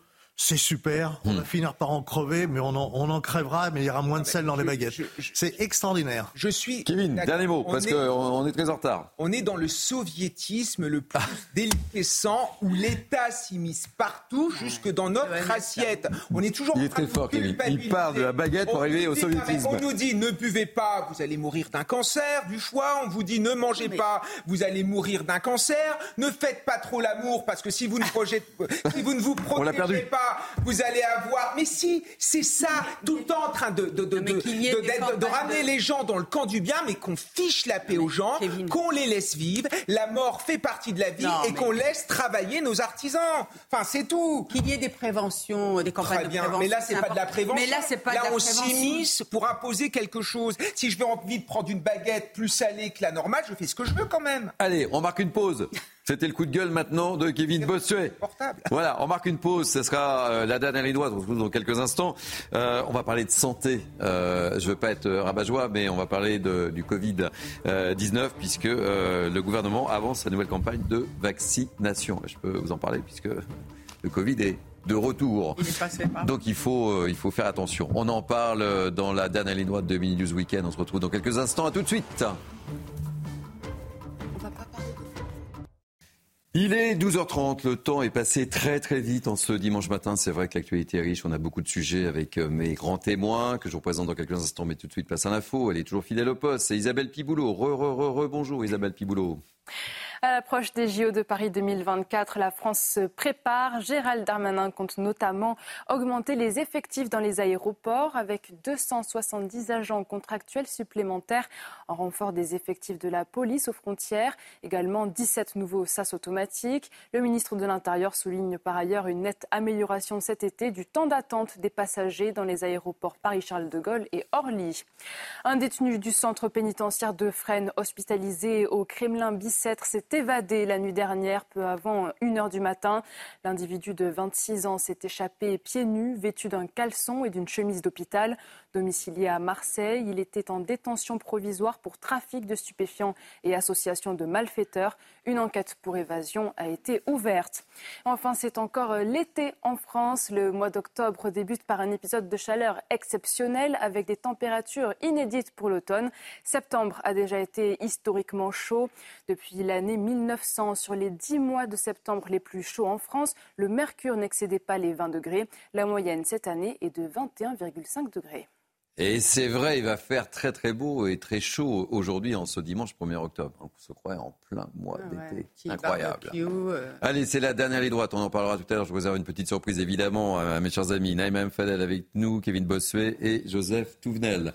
[SPEAKER 12] c'est super, on va hmm. finir par en crever, mais on en, crèvera, mais il y aura moins de sel dans les baguettes. C'est extraordinaire.
[SPEAKER 10] Je suis.
[SPEAKER 1] Kevin, dernier mot, parce qu'on est très en retard.
[SPEAKER 10] On est dans le soviétisme le plus déliquescent où l'État s'immisce partout, jusque dans notre assiette. On est toujours.
[SPEAKER 1] Il est très fort, Kevin. Il part de la baguette pour arriver au soviétisme.
[SPEAKER 10] On nous dit ne buvez pas, vous allez mourir d'un cancer, du choix. On vous dit ne mangez pas, vous allez mourir d'un cancer. Ne faites pas trop l'amour parce que si vous ne, projetez, *laughs* si vous ne vous protégez pas, vous allez avoir. Mais si, c'est ça, tout le temps en train de, de, de, de, ramener les gens dans le camp du bien, mais qu'on fiche la paix aux gens, qu'on les laisse vivre. La mort fait partie de la vie et qu'on laisse travailler nos artisans. Enfin, c'est tout.
[SPEAKER 9] Qu'il y ait des préventions, des campagnes de prévention.
[SPEAKER 10] Mais là, c'est pas de la prévention.
[SPEAKER 9] Mais là, c'est pas
[SPEAKER 10] là, on s'immisce pour imposer quelque chose. Si je veux envie de prendre une baguette plus salée que la normale, je fais ce que je veux quand même.
[SPEAKER 1] Allez, on marque une pause. *laughs* C'était le coup de gueule maintenant de Kevin Bossuet. *laughs* Voilà, on marque une pause. Ce sera euh, la dernière ligne droite. On se retrouve dans quelques instants. Euh, on va parler de santé. Euh, je ne veux pas être rabat-joie, mais on va parler de, du Covid-19 puisque le gouvernement avance sa nouvelle campagne de vaccination. Je peux vous en parler puisque le Covid est de retour. Donc il faut, il faut faire attention. On en parle dans la dernière ligne droite de Mini News Weekend. On se retrouve dans quelques instants. À tout de suite. Il est 12h30, le temps est passé très très vite en ce dimanche matin. C'est vrai que l'actualité est riche, on a beaucoup de sujets avec euh, mes grands témoins que je vous présente dans quelques instants, mais tout de suite place à l'info. Elle est toujours fidèle au poste, c'est Isabelle Piboulot. Re, re, re, re, bonjour Isabelle Piboulot.
[SPEAKER 2] À l'approche des JO de Paris 2024, la France se prépare. Gérald Darmanin compte notamment augmenter les effectifs dans les aéroports avec 270 agents contractuels supplémentaires en renfort des effectifs de la police aux frontières, également 17 nouveaux SAS automatiques. Le ministre de l'Intérieur souligne par ailleurs une nette amélioration cet été du temps d'attente des passagers dans les aéroports Paris-Charles de Gaulle et Orly. Un détenu du centre pénitentiaire de Fresnes hospitalisé au Kremlin-Bicêtre s'est évadé la nuit dernière, peu avant 1h du matin. L'individu de 26 ans s'est échappé pieds nus, vêtu d'un caleçon et d'une chemise d'hôpital. Domicilié à Marseille, il était en détention provisoire pour trafic de stupéfiants et association de malfaiteurs. Une enquête pour évasion a été ouverte. Enfin, c'est encore l'été en France. Le mois d'octobre débute par un épisode de chaleur exceptionnel avec des températures inédites pour l'automne. Septembre a déjà été historiquement chaud. Depuis l'année 1900, sur les 10 mois de septembre les plus chauds en France, le mercure n'excédait pas les 20 degrés. La moyenne cette année est de 21,5 degrés.
[SPEAKER 1] Et c'est vrai, il va faire très très beau et très chaud aujourd'hui en ce dimanche 1er octobre. On se croit en plein mois ah d'été. Incroyable. Euh. Allez, c'est la dernière ligne droite. On en parlera tout à l'heure. Je vous réserve une petite surprise évidemment à mes chers amis. Naïma Fadel avec nous, Kevin Bossuet et Joseph Touvenel.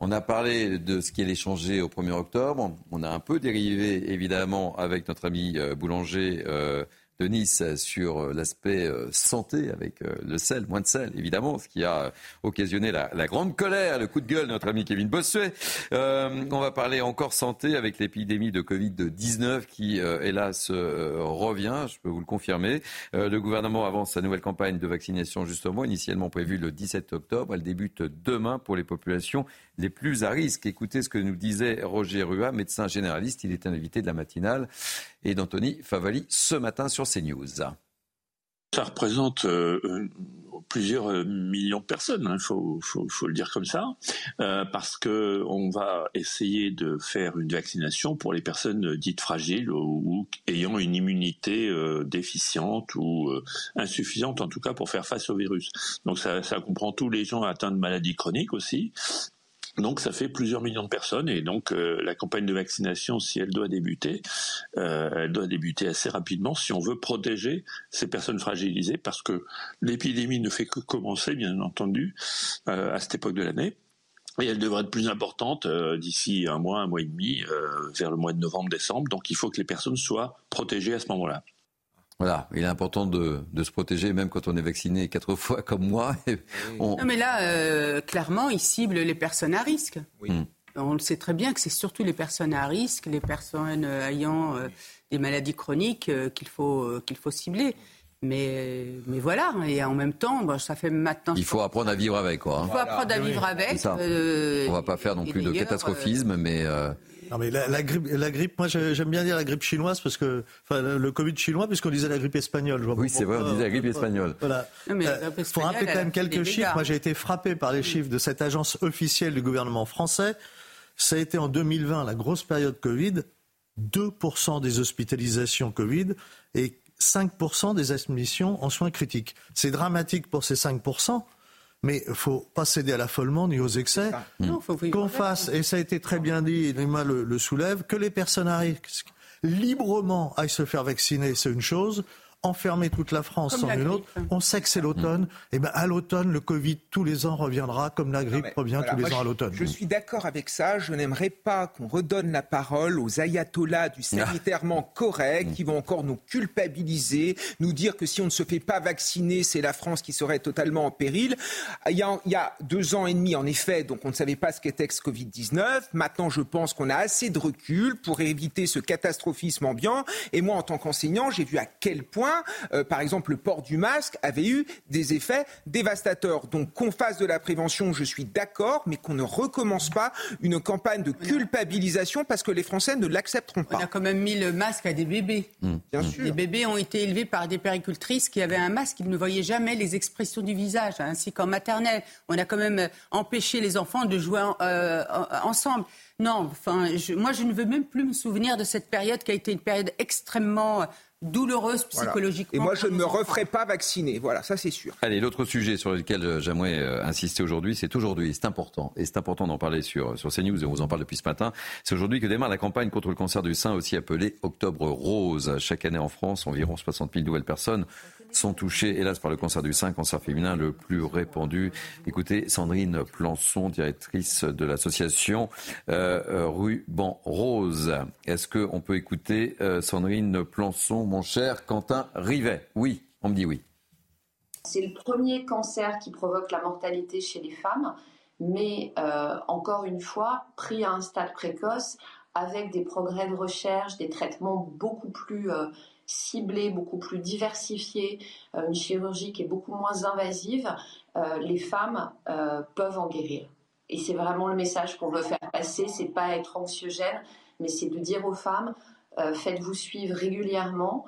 [SPEAKER 1] On a parlé de ce qui allait changer au 1er octobre. On a un peu dérivé évidemment avec notre ami euh, boulanger euh, de Nice sur euh, l'aspect euh, santé avec euh, le sel, moins de sel, évidemment, ce qui a occasionné la, grande colère, le coup de gueule de notre ami Kevin Bossuet. on va parler encore santé avec l'épidémie de Covid-19 qui, hélas, revient, je peux vous le confirmer. le gouvernement avance sa nouvelle campagne de vaccination, justement, initialement prévue le 17 octobre. Elle débute demain pour les populations les plus à risque. Écoutez ce que nous disait Roger Rua, médecin généraliste. Il est un invité de la matinale et d'Anthony Favali ce matin sur CNews.
[SPEAKER 24] Ça représente euh, euh, plusieurs euh, millions de personnes, il hein, faut, le dire comme ça, parce que on va essayer de faire une vaccination pour les personnes dites fragiles ou, ayant une immunité déficiente ou insuffisante, en tout cas pour faire face au virus. Donc ça comprend tous les gens atteints de maladies chroniques aussi, donc ça fait plusieurs millions de personnes et donc euh, la campagne de vaccination, si elle doit débuter, euh, elle doit débuter assez rapidement si on veut protéger ces personnes fragilisées parce que l'épidémie ne fait que commencer, bien entendu, euh, à cette époque de l'année. Et elle devrait être plus importante d'ici un mois, un mois et demi, vers le mois de novembre-décembre. Donc il faut que les personnes soient protégées à ce moment-là.
[SPEAKER 1] Voilà, il est important de, se protéger, même quand on est vacciné quatre fois comme moi.
[SPEAKER 9] Non, mais là, euh, clairement, il cible les personnes à risque. Hmm. On le sait très bien que c'est surtout les personnes à risque, les personnes euh, ayant euh, des maladies chroniques qu'il faut, qu'il faut cibler. Mais, mais voilà, et en même temps, ça fait maintenant.
[SPEAKER 1] Il faut apprendre à vivre avec, quoi.
[SPEAKER 9] Hein. Il faut apprendre à vivre avec.
[SPEAKER 1] On ne va pas faire non plus de catastrophisme, mais.
[SPEAKER 12] Non mais la, grippe, la grippe, moi j'aime bien dire la grippe chinoise parce que, enfin le Covid chinois puisqu'on disait la grippe espagnole.
[SPEAKER 1] oui c'est vrai, on disait la grippe espagnole.
[SPEAKER 12] Voilà. Il euh, faut rappeler quand même quelques chiffres. Moi j'ai été frappé par les chiffres de cette agence officielle du gouvernement français. Ça a été en 2020 la grosse période Covid, 2% des hospitalisations Covid et 5% des admissions en soins critiques. C'est dramatique pour ces 5%. Mais il faut pas céder à l'affolement ni aux excès. Qu'on fasse, et ça a été très bien dit, Nima le, le soulève, que les personnes à risque librement aillent se faire vacciner, c'est une chose. Enfermer toute la France
[SPEAKER 9] Comme
[SPEAKER 12] en
[SPEAKER 9] la
[SPEAKER 12] une
[SPEAKER 9] grippe.
[SPEAKER 12] autre. On sait que c'est l'automne. Et ben à l'automne, le Covid tous les ans reviendra, comme la grippe
[SPEAKER 10] mais
[SPEAKER 12] revient
[SPEAKER 10] voilà,
[SPEAKER 12] tous les
[SPEAKER 10] moi,
[SPEAKER 12] ans à
[SPEAKER 10] je-
[SPEAKER 12] l'automne.
[SPEAKER 10] Je suis d'accord avec ça. Je n'aimerais pas qu'on redonne la parole aux ayatollahs du sanitairement correct qui vont encore nous culpabiliser, nous dire que si on ne se fait pas vacciner, c'est la France qui serait totalement en péril. Il y a, il y a deux ans et demi, en effet, donc on ne savait pas ce qu'était ce Covid-19. Maintenant, je pense qu'on a assez de recul pour éviter ce catastrophisme ambiant. Et moi, en tant qu'enseignant, j'ai vu à quel point, euh, par exemple, le port du masque avait eu des effets dévastateurs. Donc, qu'on fasse de la prévention, je suis d'accord, mais qu'on ne recommence pas une campagne de culpabilisation parce que les Français ne l'accepteront
[SPEAKER 9] On a
[SPEAKER 10] pas.
[SPEAKER 9] quand même mis le masque à des bébés.
[SPEAKER 10] Bien sûr.
[SPEAKER 9] Les bébés ont été élevés par des péricultrices qui avaient un masque, ils ne voyaient jamais les expressions du visage, hein, ainsi qu'en maternelle. On a quand même euh, empêché les enfants de jouer en- euh, en- ensemble. Non, enfin, je- moi je ne veux même plus me souvenir de cette période qui a été une période extrêmement douloureuse
[SPEAKER 10] Voilà.
[SPEAKER 9] psychologiquement.
[SPEAKER 10] Et moi, je ne me referai pas vacciner. Voilà, ça c'est sûr.
[SPEAKER 1] Allez, l'autre sujet sur lequel euh, j'aimerais euh, insister aujourd'hui, c'est aujourd'hui, c'est important, et c'est important d'en parler sur, sur CNews, et on vous en parle depuis ce matin. C'est aujourd'hui que démarre la campagne contre le cancer du sein, aussi appelée Octobre Rose. Chaque année en France, environ 60 000 nouvelles personnes sont touchées, hélas, par le cancer du sein, cancer féminin le plus répandu. Écoutez, Sandrine Plançon, directrice de l'association euh, euh, Ruban Rose. Est-ce qu'on peut écouter euh, Sandrine Plançon, mon cher Quentin Rivet Oui, on me dit oui.
[SPEAKER 8] C'est le premier cancer qui provoque la mortalité chez les femmes, mais euh, encore une fois, pris à un stade précoce, avec des progrès de recherche, des traitements beaucoup plus euh, ciblés, beaucoup plus diversifiés, euh, une chirurgie qui est beaucoup moins invasive, les femmes peuvent en guérir. Et c'est vraiment le message qu'on veut faire passer, c'est pas être anxiogène, mais c'est de dire aux femmes, faites-vous suivre régulièrement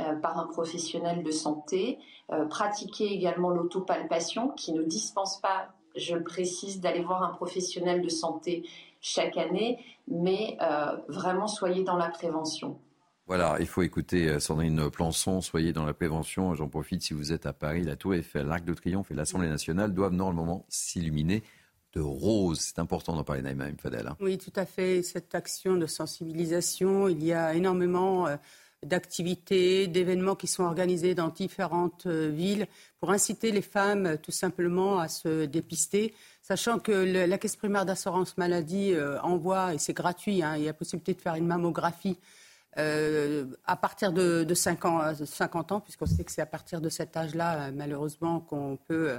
[SPEAKER 8] euh, par un professionnel de santé, euh, pratiquer également l'autopalpation qui ne dispense pas, je le précise, d'aller voir un professionnel de santé chaque année, mais euh, vraiment soyez dans la prévention.
[SPEAKER 1] Voilà, il faut écouter euh, Sandrine Plançon, soyez dans la prévention. J'en profite si vous êtes à Paris, la Tour Eiffel, l'Arc de Triomphe et l'Assemblée nationale doivent normalement s'illuminer de rose. C'est important d'en parler, Naïma Mfadel. hein.
[SPEAKER 9] Oui, tout à fait. Cette action de sensibilisation, il y a énormément euh, d'activités, d'événements qui sont organisés dans différentes euh, villes pour inciter les femmes euh, tout simplement à se dépister, sachant que le- la caisse primaire d'assurance maladie envoie, et c'est gratuit, hein, il y a possibilité de faire une mammographie à partir de, de 5 ans, de 50 ans, puisqu'on sait que c'est à partir de cet âge-là, malheureusement, qu'on peut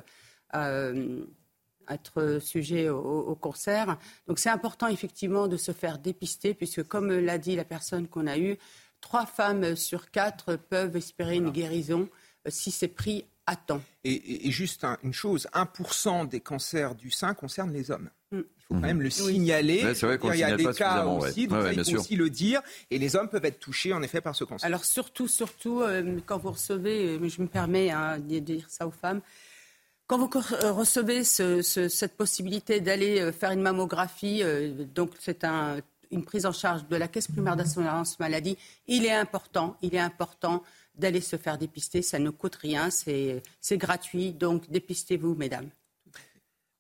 [SPEAKER 9] être sujet au, au cancer. Donc c'est important effectivement de se faire dépister, puisque comme l'a dit la personne qu'on a eue, trois femmes sur quatre peuvent espérer une guérison euh, si c'est pris à temps.
[SPEAKER 10] Et, et- et juste un- une chose, 1% des cancers du sein concernent les hommes.
[SPEAKER 9] Mm.
[SPEAKER 10] Il faut quand même le signaler.
[SPEAKER 1] C'est vrai
[SPEAKER 10] Il y a des cas
[SPEAKER 1] ouais.
[SPEAKER 10] aussi, donc
[SPEAKER 1] Ouais,
[SPEAKER 10] ça,
[SPEAKER 1] ouais,
[SPEAKER 10] il faut aussi le dire. Et les hommes peuvent être touchés en effet par ce cancer.
[SPEAKER 9] Alors surtout, surtout, euh, quand vous recevez, euh, je me permets hein, de dire ça aux femmes, quand vous euh, recevez ce- ce- cette possibilité d'aller euh, faire une mammographie, euh, donc c'est un- une prise en charge de la caisse primaire d'assurance maladie, il est important, il est important d'aller se faire dépister. Ça ne coûte rien, c'est gratuit, donc dépistez-vous, mesdames.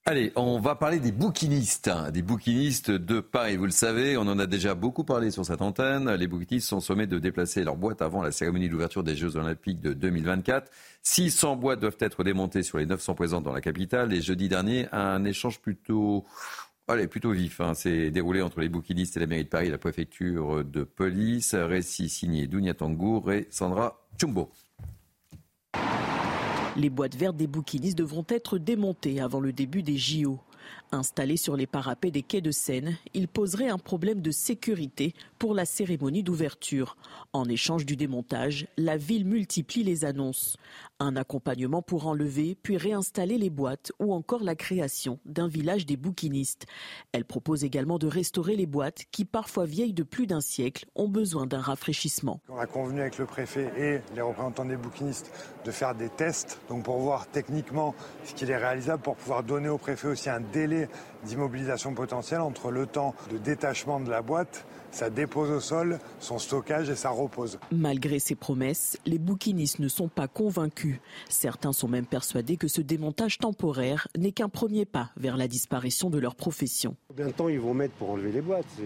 [SPEAKER 1] Allez, on va parler des bouquinistes, des bouquinistes de Paris. Vous le savez, on en a déjà beaucoup parlé sur cette antenne. Les bouquinistes sont sommés de déplacer leur boîte avant la cérémonie d'ouverture des Jeux Olympiques de 2024. 600 boîtes doivent être démontées sur les 900 présentes dans la capitale. Et jeudi dernier, un échange plutôt, allez, plutôt vif hein, s'est déroulé entre les bouquinistes et la mairie de Paris la préfecture de police. Récit signé Dounia Tangour et Sandra Chumbo.
[SPEAKER 21] Les boîtes vertes des bouquinistes devront être démontées avant le début des JO. Installés sur les parapets des quais de Seine, ils poseraient un problème de sécurité pour la cérémonie d'ouverture. En échange du démontage, la ville multiplie les annonces. Un accompagnement pour enlever puis réinstaller les boîtes ou encore la création d'un village des bouquinistes. Elle propose également de restaurer les boîtes qui, parfois vieilles de plus d'un siècle, ont besoin d'un rafraîchissement.
[SPEAKER 25] On a convenu avec le préfet et les représentants des bouquinistes de faire des tests, donc pour voir techniquement ce qu'il est réalisable, pour pouvoir donner au préfet aussi un délai d'immobilisation potentielle entre le temps de détachement de la boîte, sa dépose au sol, son stockage et sa repose.
[SPEAKER 21] Malgré ces promesses, les bouquinistes ne sont pas convaincus. Certains sont même persuadés que ce démontage temporaire n'est qu'un premier pas vers la disparition de leur profession.
[SPEAKER 26] Combien de temps ils vont mettre pour enlever les boîtes? C'est-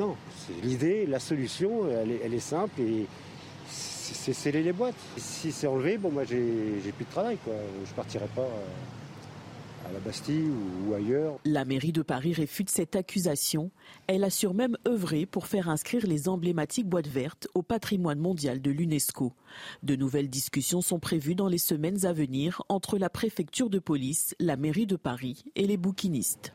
[SPEAKER 26] Non, c'est l'idée, la solution, elle est, elle est simple et c'est sceller les boîtes. Si c'est enlevé, bon, moi, j'ai plus de travail, quoi. Je partirai pas la
[SPEAKER 21] mairie de Paris réfute cette accusation. Elle assure même œuvrer pour faire inscrire les emblématiques boîtes vertes au patrimoine mondial de l'UNESCO. De nouvelles discussions sont prévues dans les semaines à venir entre la préfecture de police, la mairie de Paris et les bouquinistes.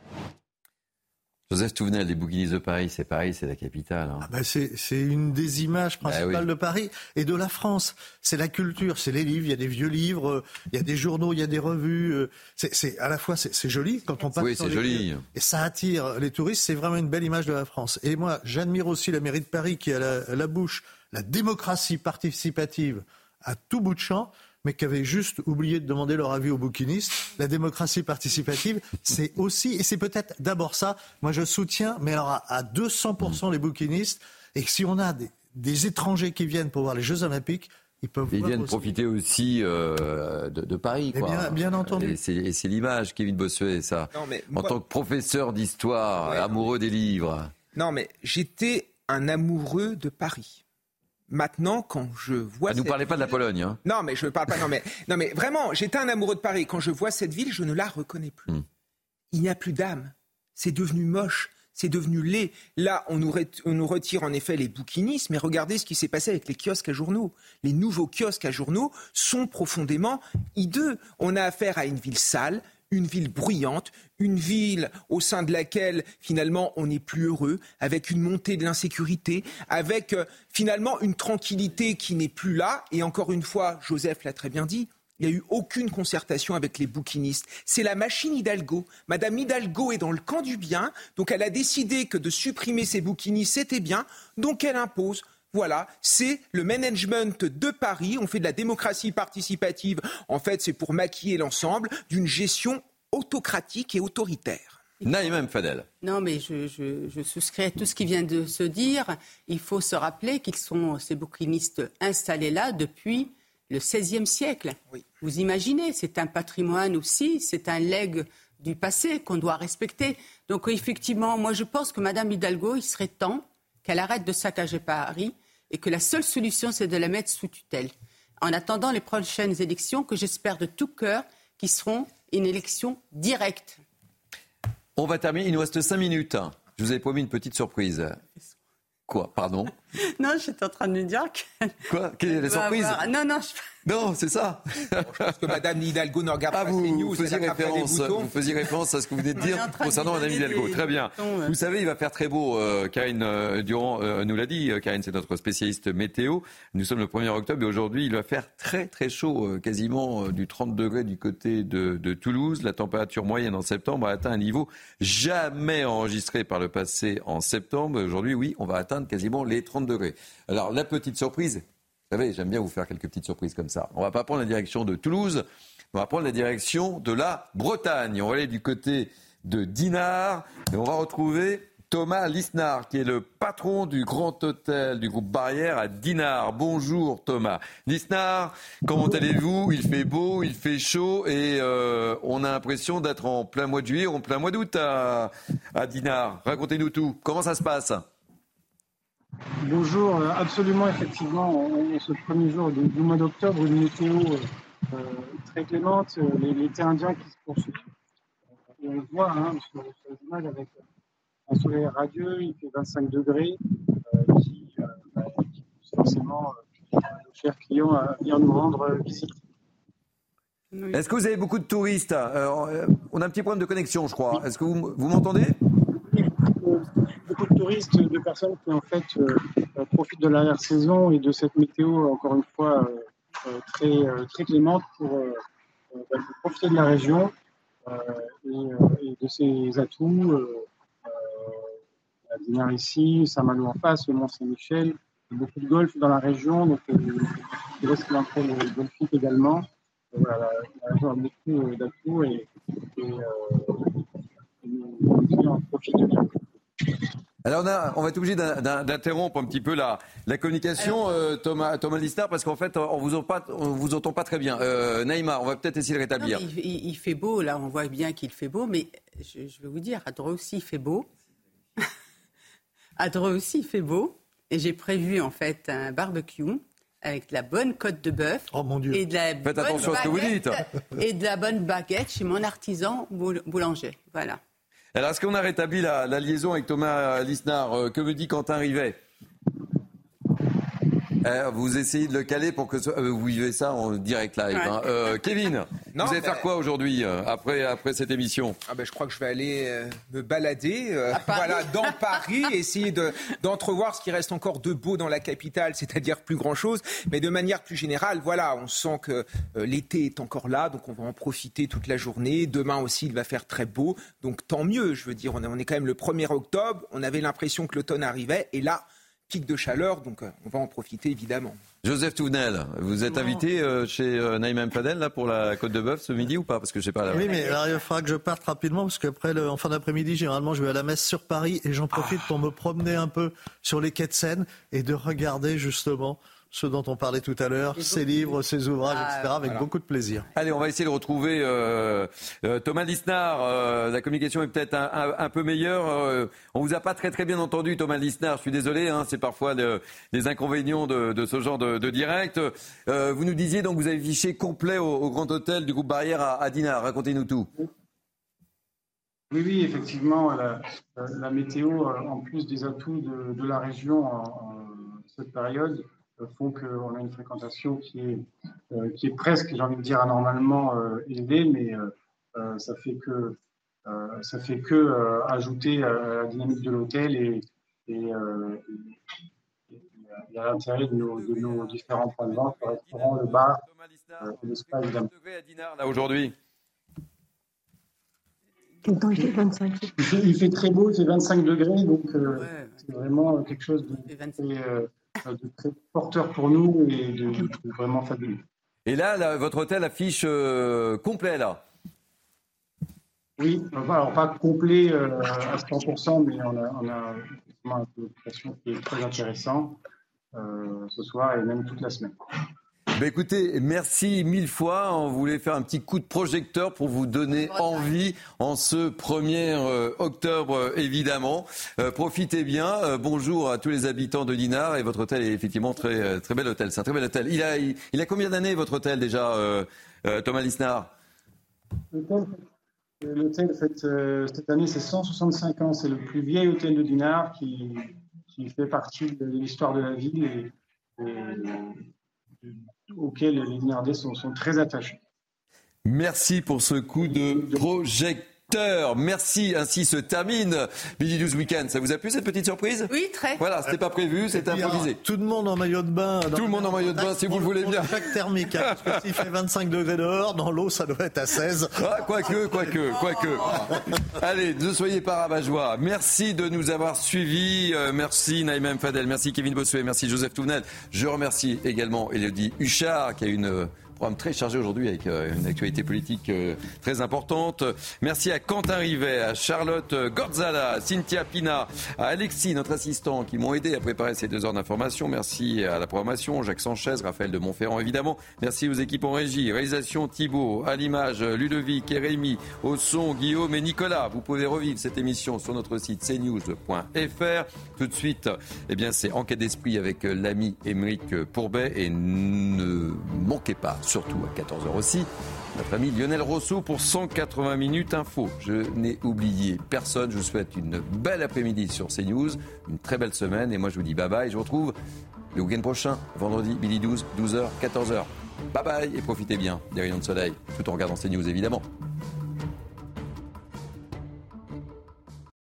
[SPEAKER 1] Joseph Touvenel, les bouquinistes de Paris, c'est Paris, c'est la capitale. Hein.
[SPEAKER 12] Ah bah c'est une des images bah principales de Paris et de la France. C'est la culture, c'est les livres, il y a des vieux livres, il y a des journaux, il y a des revues. Euh, c'est à la fois, c'est joli quand on passe
[SPEAKER 1] Oui, c'est joli.
[SPEAKER 12] Et ça attire les touristes, c'est vraiment une belle image de la France. Et moi, j'admire aussi la mairie de Paris qui a la, la bouche la démocratie participative à tout bout de champ mais qui avaient juste oublié de demander leur avis aux bouquinistes. La démocratie participative, c'est aussi, et c'est peut-être d'abord ça, moi je soutiens, mais alors à, 200% les bouquinistes, et que si on a des, étrangers qui viennent pour voir les Jeux Olympiques, ils peuvent
[SPEAKER 1] Ils viennent profiter aussi euh, de, Paris.
[SPEAKER 12] Quoi. Bien, entendu.
[SPEAKER 1] Et c'est l'image, Kevin Bossuet, ça. en tant que professeur d'histoire, amoureux des livres.
[SPEAKER 10] Non, mais j'étais un amoureux de Paris. Maintenant, quand je vois.
[SPEAKER 1] Ah, ne nous parlez pas de la Pologne. Hein.
[SPEAKER 10] Non, mais je ne parle pas. Non mais, non, mais vraiment, j'étais un amoureux de Paris. Quand je vois cette ville, je ne la reconnais plus. Hmm. Il n'y a plus d'âme. C'est devenu moche. C'est devenu laid. Là, on nous, on nous, retire en effet les bouquinistes, mais regardez ce qui s'est passé avec les kiosques à journaux. Les nouveaux kiosques à journaux sont profondément hideux. On a affaire à une ville sale, une ville bruyante, une ville au sein de laquelle finalement on n'est plus heureux, avec une montée de l'insécurité, avec euh, finalement une tranquillité qui n'est plus là. Et encore une fois, Joseph l'a très bien dit, il n'y a eu aucune concertation avec les bouquinistes. C'est la machine Hidalgo. Madame Hidalgo est dans le camp du bien, donc elle a décidé que de supprimer ces bouquinistes, c'était bien, donc elle impose. Voilà, c'est le management de Paris. On fait de la démocratie participative. En fait, c'est pour maquiller l'ensemble d'une gestion autocratique et autoritaire.
[SPEAKER 1] Naïm Fadel.
[SPEAKER 9] Non, mais je, souscris à tout ce qui vient de se dire. Il faut se rappeler qu'ils sont, ces bouquinistes, installés là depuis le XVIe siècle. Vous imaginez, c'est un patrimoine aussi, c'est un legs du passé qu'on doit respecter. Donc effectivement, moi je pense que Madame Hidalgo, il serait temps qu'elle arrête de saccager Paris et que la seule solution, c'est de la mettre sous tutelle. En attendant les prochaines élections, que j'espère de tout cœur, qui seront une élection directe.
[SPEAKER 1] On va terminer, il nous reste cinq minutes. Je vous avais promis une petite surprise. Quoi? Pardon? *laughs*
[SPEAKER 9] Non, j'étais en train de me dire que...
[SPEAKER 1] Quoi? Quelle est la surprise?
[SPEAKER 9] Non, non, je...
[SPEAKER 1] Non, c'est ça.
[SPEAKER 10] je pense que Madame Hidalgo ne regarde ah, pas vous, news.
[SPEAKER 1] Vous faisiez, référence, vous faisiez référence à ce que vous venez de dire concernant Madame Hidalgo. Très bien. Vous savez, il va faire très beau. Euh, Karine euh, Durand euh, nous l'a dit. Karine, c'est notre spécialiste météo. Nous sommes le 1er octobre et aujourd'hui, il va faire très très chaud, quasiment du 30 degrés du côté de, de, Toulouse. La température moyenne en septembre a atteint un niveau jamais enregistré par le passé en septembre. Aujourd'hui, oui, on va atteindre quasiment les 30 degrés. Alors, la petite surprise, savez, j'aime bien vous faire quelques petites surprises comme ça. On va pas prendre la direction de Toulouse, on va prendre la direction de la Bretagne. On va aller du côté de Dinard et on va retrouver Thomas Lisnard, qui est le patron du Grand Hôtel du groupe Barrière à Dinard. Bonjour Thomas. Lisnard, comment allez-vous? Il fait beau, il fait chaud et euh, on a l'impression d'être en plein mois de juillet, en plein mois d'août à Dinard. Racontez-nous tout. Comment ça se passe?
[SPEAKER 27] Bonjour, euh, absolument, effectivement, on, ce premier jour du, mois d'octobre, une météo euh, très clémente, euh, l'été indien qui se poursuit. on le voit hein, sur, les images avec un soleil radieux, il fait 25 degrés, qui, bah, qui, pousse forcément nos chers clients à venir nous rendre visite.
[SPEAKER 1] Est-ce que vous avez beaucoup de touristes? On a un petit problème de connexion, je crois. Est-ce que vous, vous m'entendez?
[SPEAKER 27] De touristes, de personnes qui en fait euh, euh, profitent de l'arrière-saison et de cette météo, encore une fois, euh, très, très clémente pour, bah, profiter de la région et, de ses atouts. Dinard ici, Saint-Malo en face, le Mont-Saint-Michel, beaucoup de golf dans la région, donc il reste l'entrée le golfique également. Voilà, la, région a beaucoup d'atouts et, et, nous, en profite bien.
[SPEAKER 1] Alors on, va être obligé d'interrompre un petit peu la, la communication, euh, Thomas, Thomas Listard, parce qu'en fait, on vous entend pas, vous entend pas très bien. Euh, Naïma, on va peut-être essayer de rétablir.
[SPEAKER 9] il, fait beau, là, on voit bien qu'il fait beau, mais je, vais vous dire, à Dreux aussi, il fait beau. *laughs* à Dreux aussi, il fait beau. Et j'ai prévu, en fait, un barbecue avec de la bonne côte de bœuf.
[SPEAKER 12] Oh mon Dieu.
[SPEAKER 9] Et de la
[SPEAKER 1] Faites
[SPEAKER 9] bonne
[SPEAKER 1] attention à ce que vous
[SPEAKER 9] baguette-
[SPEAKER 1] dites.
[SPEAKER 9] Et de la bonne baguette chez mon artisan boul- boulanger. Voilà.
[SPEAKER 1] Alors, est-ce qu'on a rétabli la, la liaison avec Thomas Lisnard? Euh, Que me dit Quentin Rivet? *laughs* Euh, vous essayez de le caler pour que ce- euh, vous vivez ça en direct live.
[SPEAKER 10] Ouais.
[SPEAKER 1] hein. Euh, *laughs* Kevin,
[SPEAKER 10] Non,
[SPEAKER 1] vous allez
[SPEAKER 10] mais-
[SPEAKER 1] faire quoi aujourd'hui euh, après, après cette émission?
[SPEAKER 10] Ah ben, je crois que je vais aller euh, me balader euh, voilà, dans *laughs* Paris, essayer de- d'entrevoir ce qui reste encore de beau dans la capitale, c'est-à-dire plus grand-chose. Mais de manière plus générale, voilà, on sent que euh, l'été est encore là, donc on va en profiter toute la journée. Demain aussi, il va faire très beau, donc tant mieux. Je veux dire, on est, on est quand même le 1er octobre, on avait l'impression que l'automne arrivait, et là, pic de chaleur, donc euh, on va en profiter évidemment.
[SPEAKER 1] Joseph Touvenel, vous êtes invité euh, chez euh, Naïm M. Fadel là, pour la Côte de Bœuf ce midi ou pas? Parce que je sais pas. Là,
[SPEAKER 12] Oui, mais alors, il faudra que je parte rapidement parce qu'après, en fin d'après-midi, généralement, je vais à la messe sur Paris et j'en profite pour me promener un peu sur les quais de Seine et de regarder justement ce dont on parlait tout à l'heure, ses livres, ses ouvrages,
[SPEAKER 1] Ah,
[SPEAKER 12] etc., avec
[SPEAKER 1] voilà.
[SPEAKER 12] beaucoup de plaisir.
[SPEAKER 1] Allez, on va essayer de retrouver euh, euh, Thomas Lisnard. Euh, la communication est peut-être un, un- un peu meilleure. Euh, on vous a pas très très bien entendu, Thomas Lisnard. Je suis désolé, hein, c'est parfois le- les inconvénients de, de ce genre de, de direct. Euh, vous nous disiez donc vous avez fiché complet au, au Grand Hôtel du groupe Barrière à, à Dinard. Racontez-nous tout.
[SPEAKER 27] Oui, oui, effectivement, la, la météo, en plus des atouts de, de la région en, en cette période, euh, font qu'on a une fréquentation qui est, euh, qui est presque, j'ai envie de dire, anormalement euh, élevée, mais euh, euh, ça fait que, euh, ça fait que euh, ajouter à la dynamique de l'hôtel et, et, euh, et- et à l'intérêt de nos, de nos différents points de vente, le restaurant, le bar euh, et le spa, évidemment.
[SPEAKER 1] Là aujourd'hui.
[SPEAKER 27] il fait, il fait très beau, il fait 25 degrés, donc euh, c'est vraiment quelque chose de, très, euh, de très porteur pour nous et de, de vraiment fabuleux.
[SPEAKER 1] Et là, là, votre hôtel affiche euh, complet là.
[SPEAKER 27] Oui, enfin, alors pas complet euh, à 100%, mais on a, on a un d'occupation qui est très intéressant euh, ce soir et même toute la semaine.
[SPEAKER 1] Ben écoutez, merci mille fois. On voulait faire un petit coup de projecteur pour vous donner envie en ce 1er euh, octobre, euh, évidemment. Euh, profitez bien. Euh, bonjour à tous les habitants de Dinard. Et votre hôtel est effectivement très, très bel hôtel. C'est un très bel hôtel. Il a, il, il a combien d'années votre hôtel déjà, euh, euh, Thomas Lisnard?
[SPEAKER 27] L'hôtel, cette année, c'est 165 ans. C'est le plus vieil hôtel de Dinard qui, qui fait partie de l'histoire de la ville et, et auquel les sont, sont très attachés.
[SPEAKER 1] Merci pour ce coup de projecteur. Merci, ainsi se termine Midi 12 Weekend. Ça vous a plu cette petite surprise?
[SPEAKER 9] Oui, très.
[SPEAKER 1] Voilà, c'était pas prévu, c'était improvisé.
[SPEAKER 12] Tout le monde en maillot de bain. dans
[SPEAKER 1] Tout le monde en maillot de bain, si vous le voulez bien.
[SPEAKER 12] Chaque thermique, hein, parce que s'il fait 25 degrés dehors, dans l'eau, ça doit être à 16.
[SPEAKER 1] Ah, quoique, quoique, quoique. Allez, ne soyez pas rabat-joie. Merci de nous avoir suivis. Euh, merci Naïm M. Fadel, merci Kevin Bossuet, merci Joseph Touvenel. Je remercie également Elodie Huchard qui a une euh, programme très chargé aujourd'hui avec euh, une actualité politique euh, très importante. Merci à Quentin Rivet, à Charlotte Gorzala, à Cynthia Pina, à Alexis, notre assistant, qui m'ont aidé à préparer ces deux heures d'information. Merci à la programmation, Jacques Sanchez, Raphaël de Montferrand évidemment. Merci aux équipes en régie, réalisation Thibault, à l'image Ludovic et Rémi, au son Guillaume et Nicolas. Vous pouvez revivre cette émission sur notre site cnews.fr. Tout de suite, eh bien, c'est Enquête d'esprit avec euh, l'ami Émeric Pourbet et ne manquez pas, surtout à 14h aussi, notre ami Lionel Rousseau pour 180 minutes info. Je n'ai oublié personne. Je vous souhaite une belle après-midi sur CNews, une très belle semaine et moi je vous dis bye bye. Je vous retrouve le week-end prochain, vendredi, midi 12, 12h, 14h. Bye bye et profitez bien des rayons de soleil tout en regardant CNews évidemment.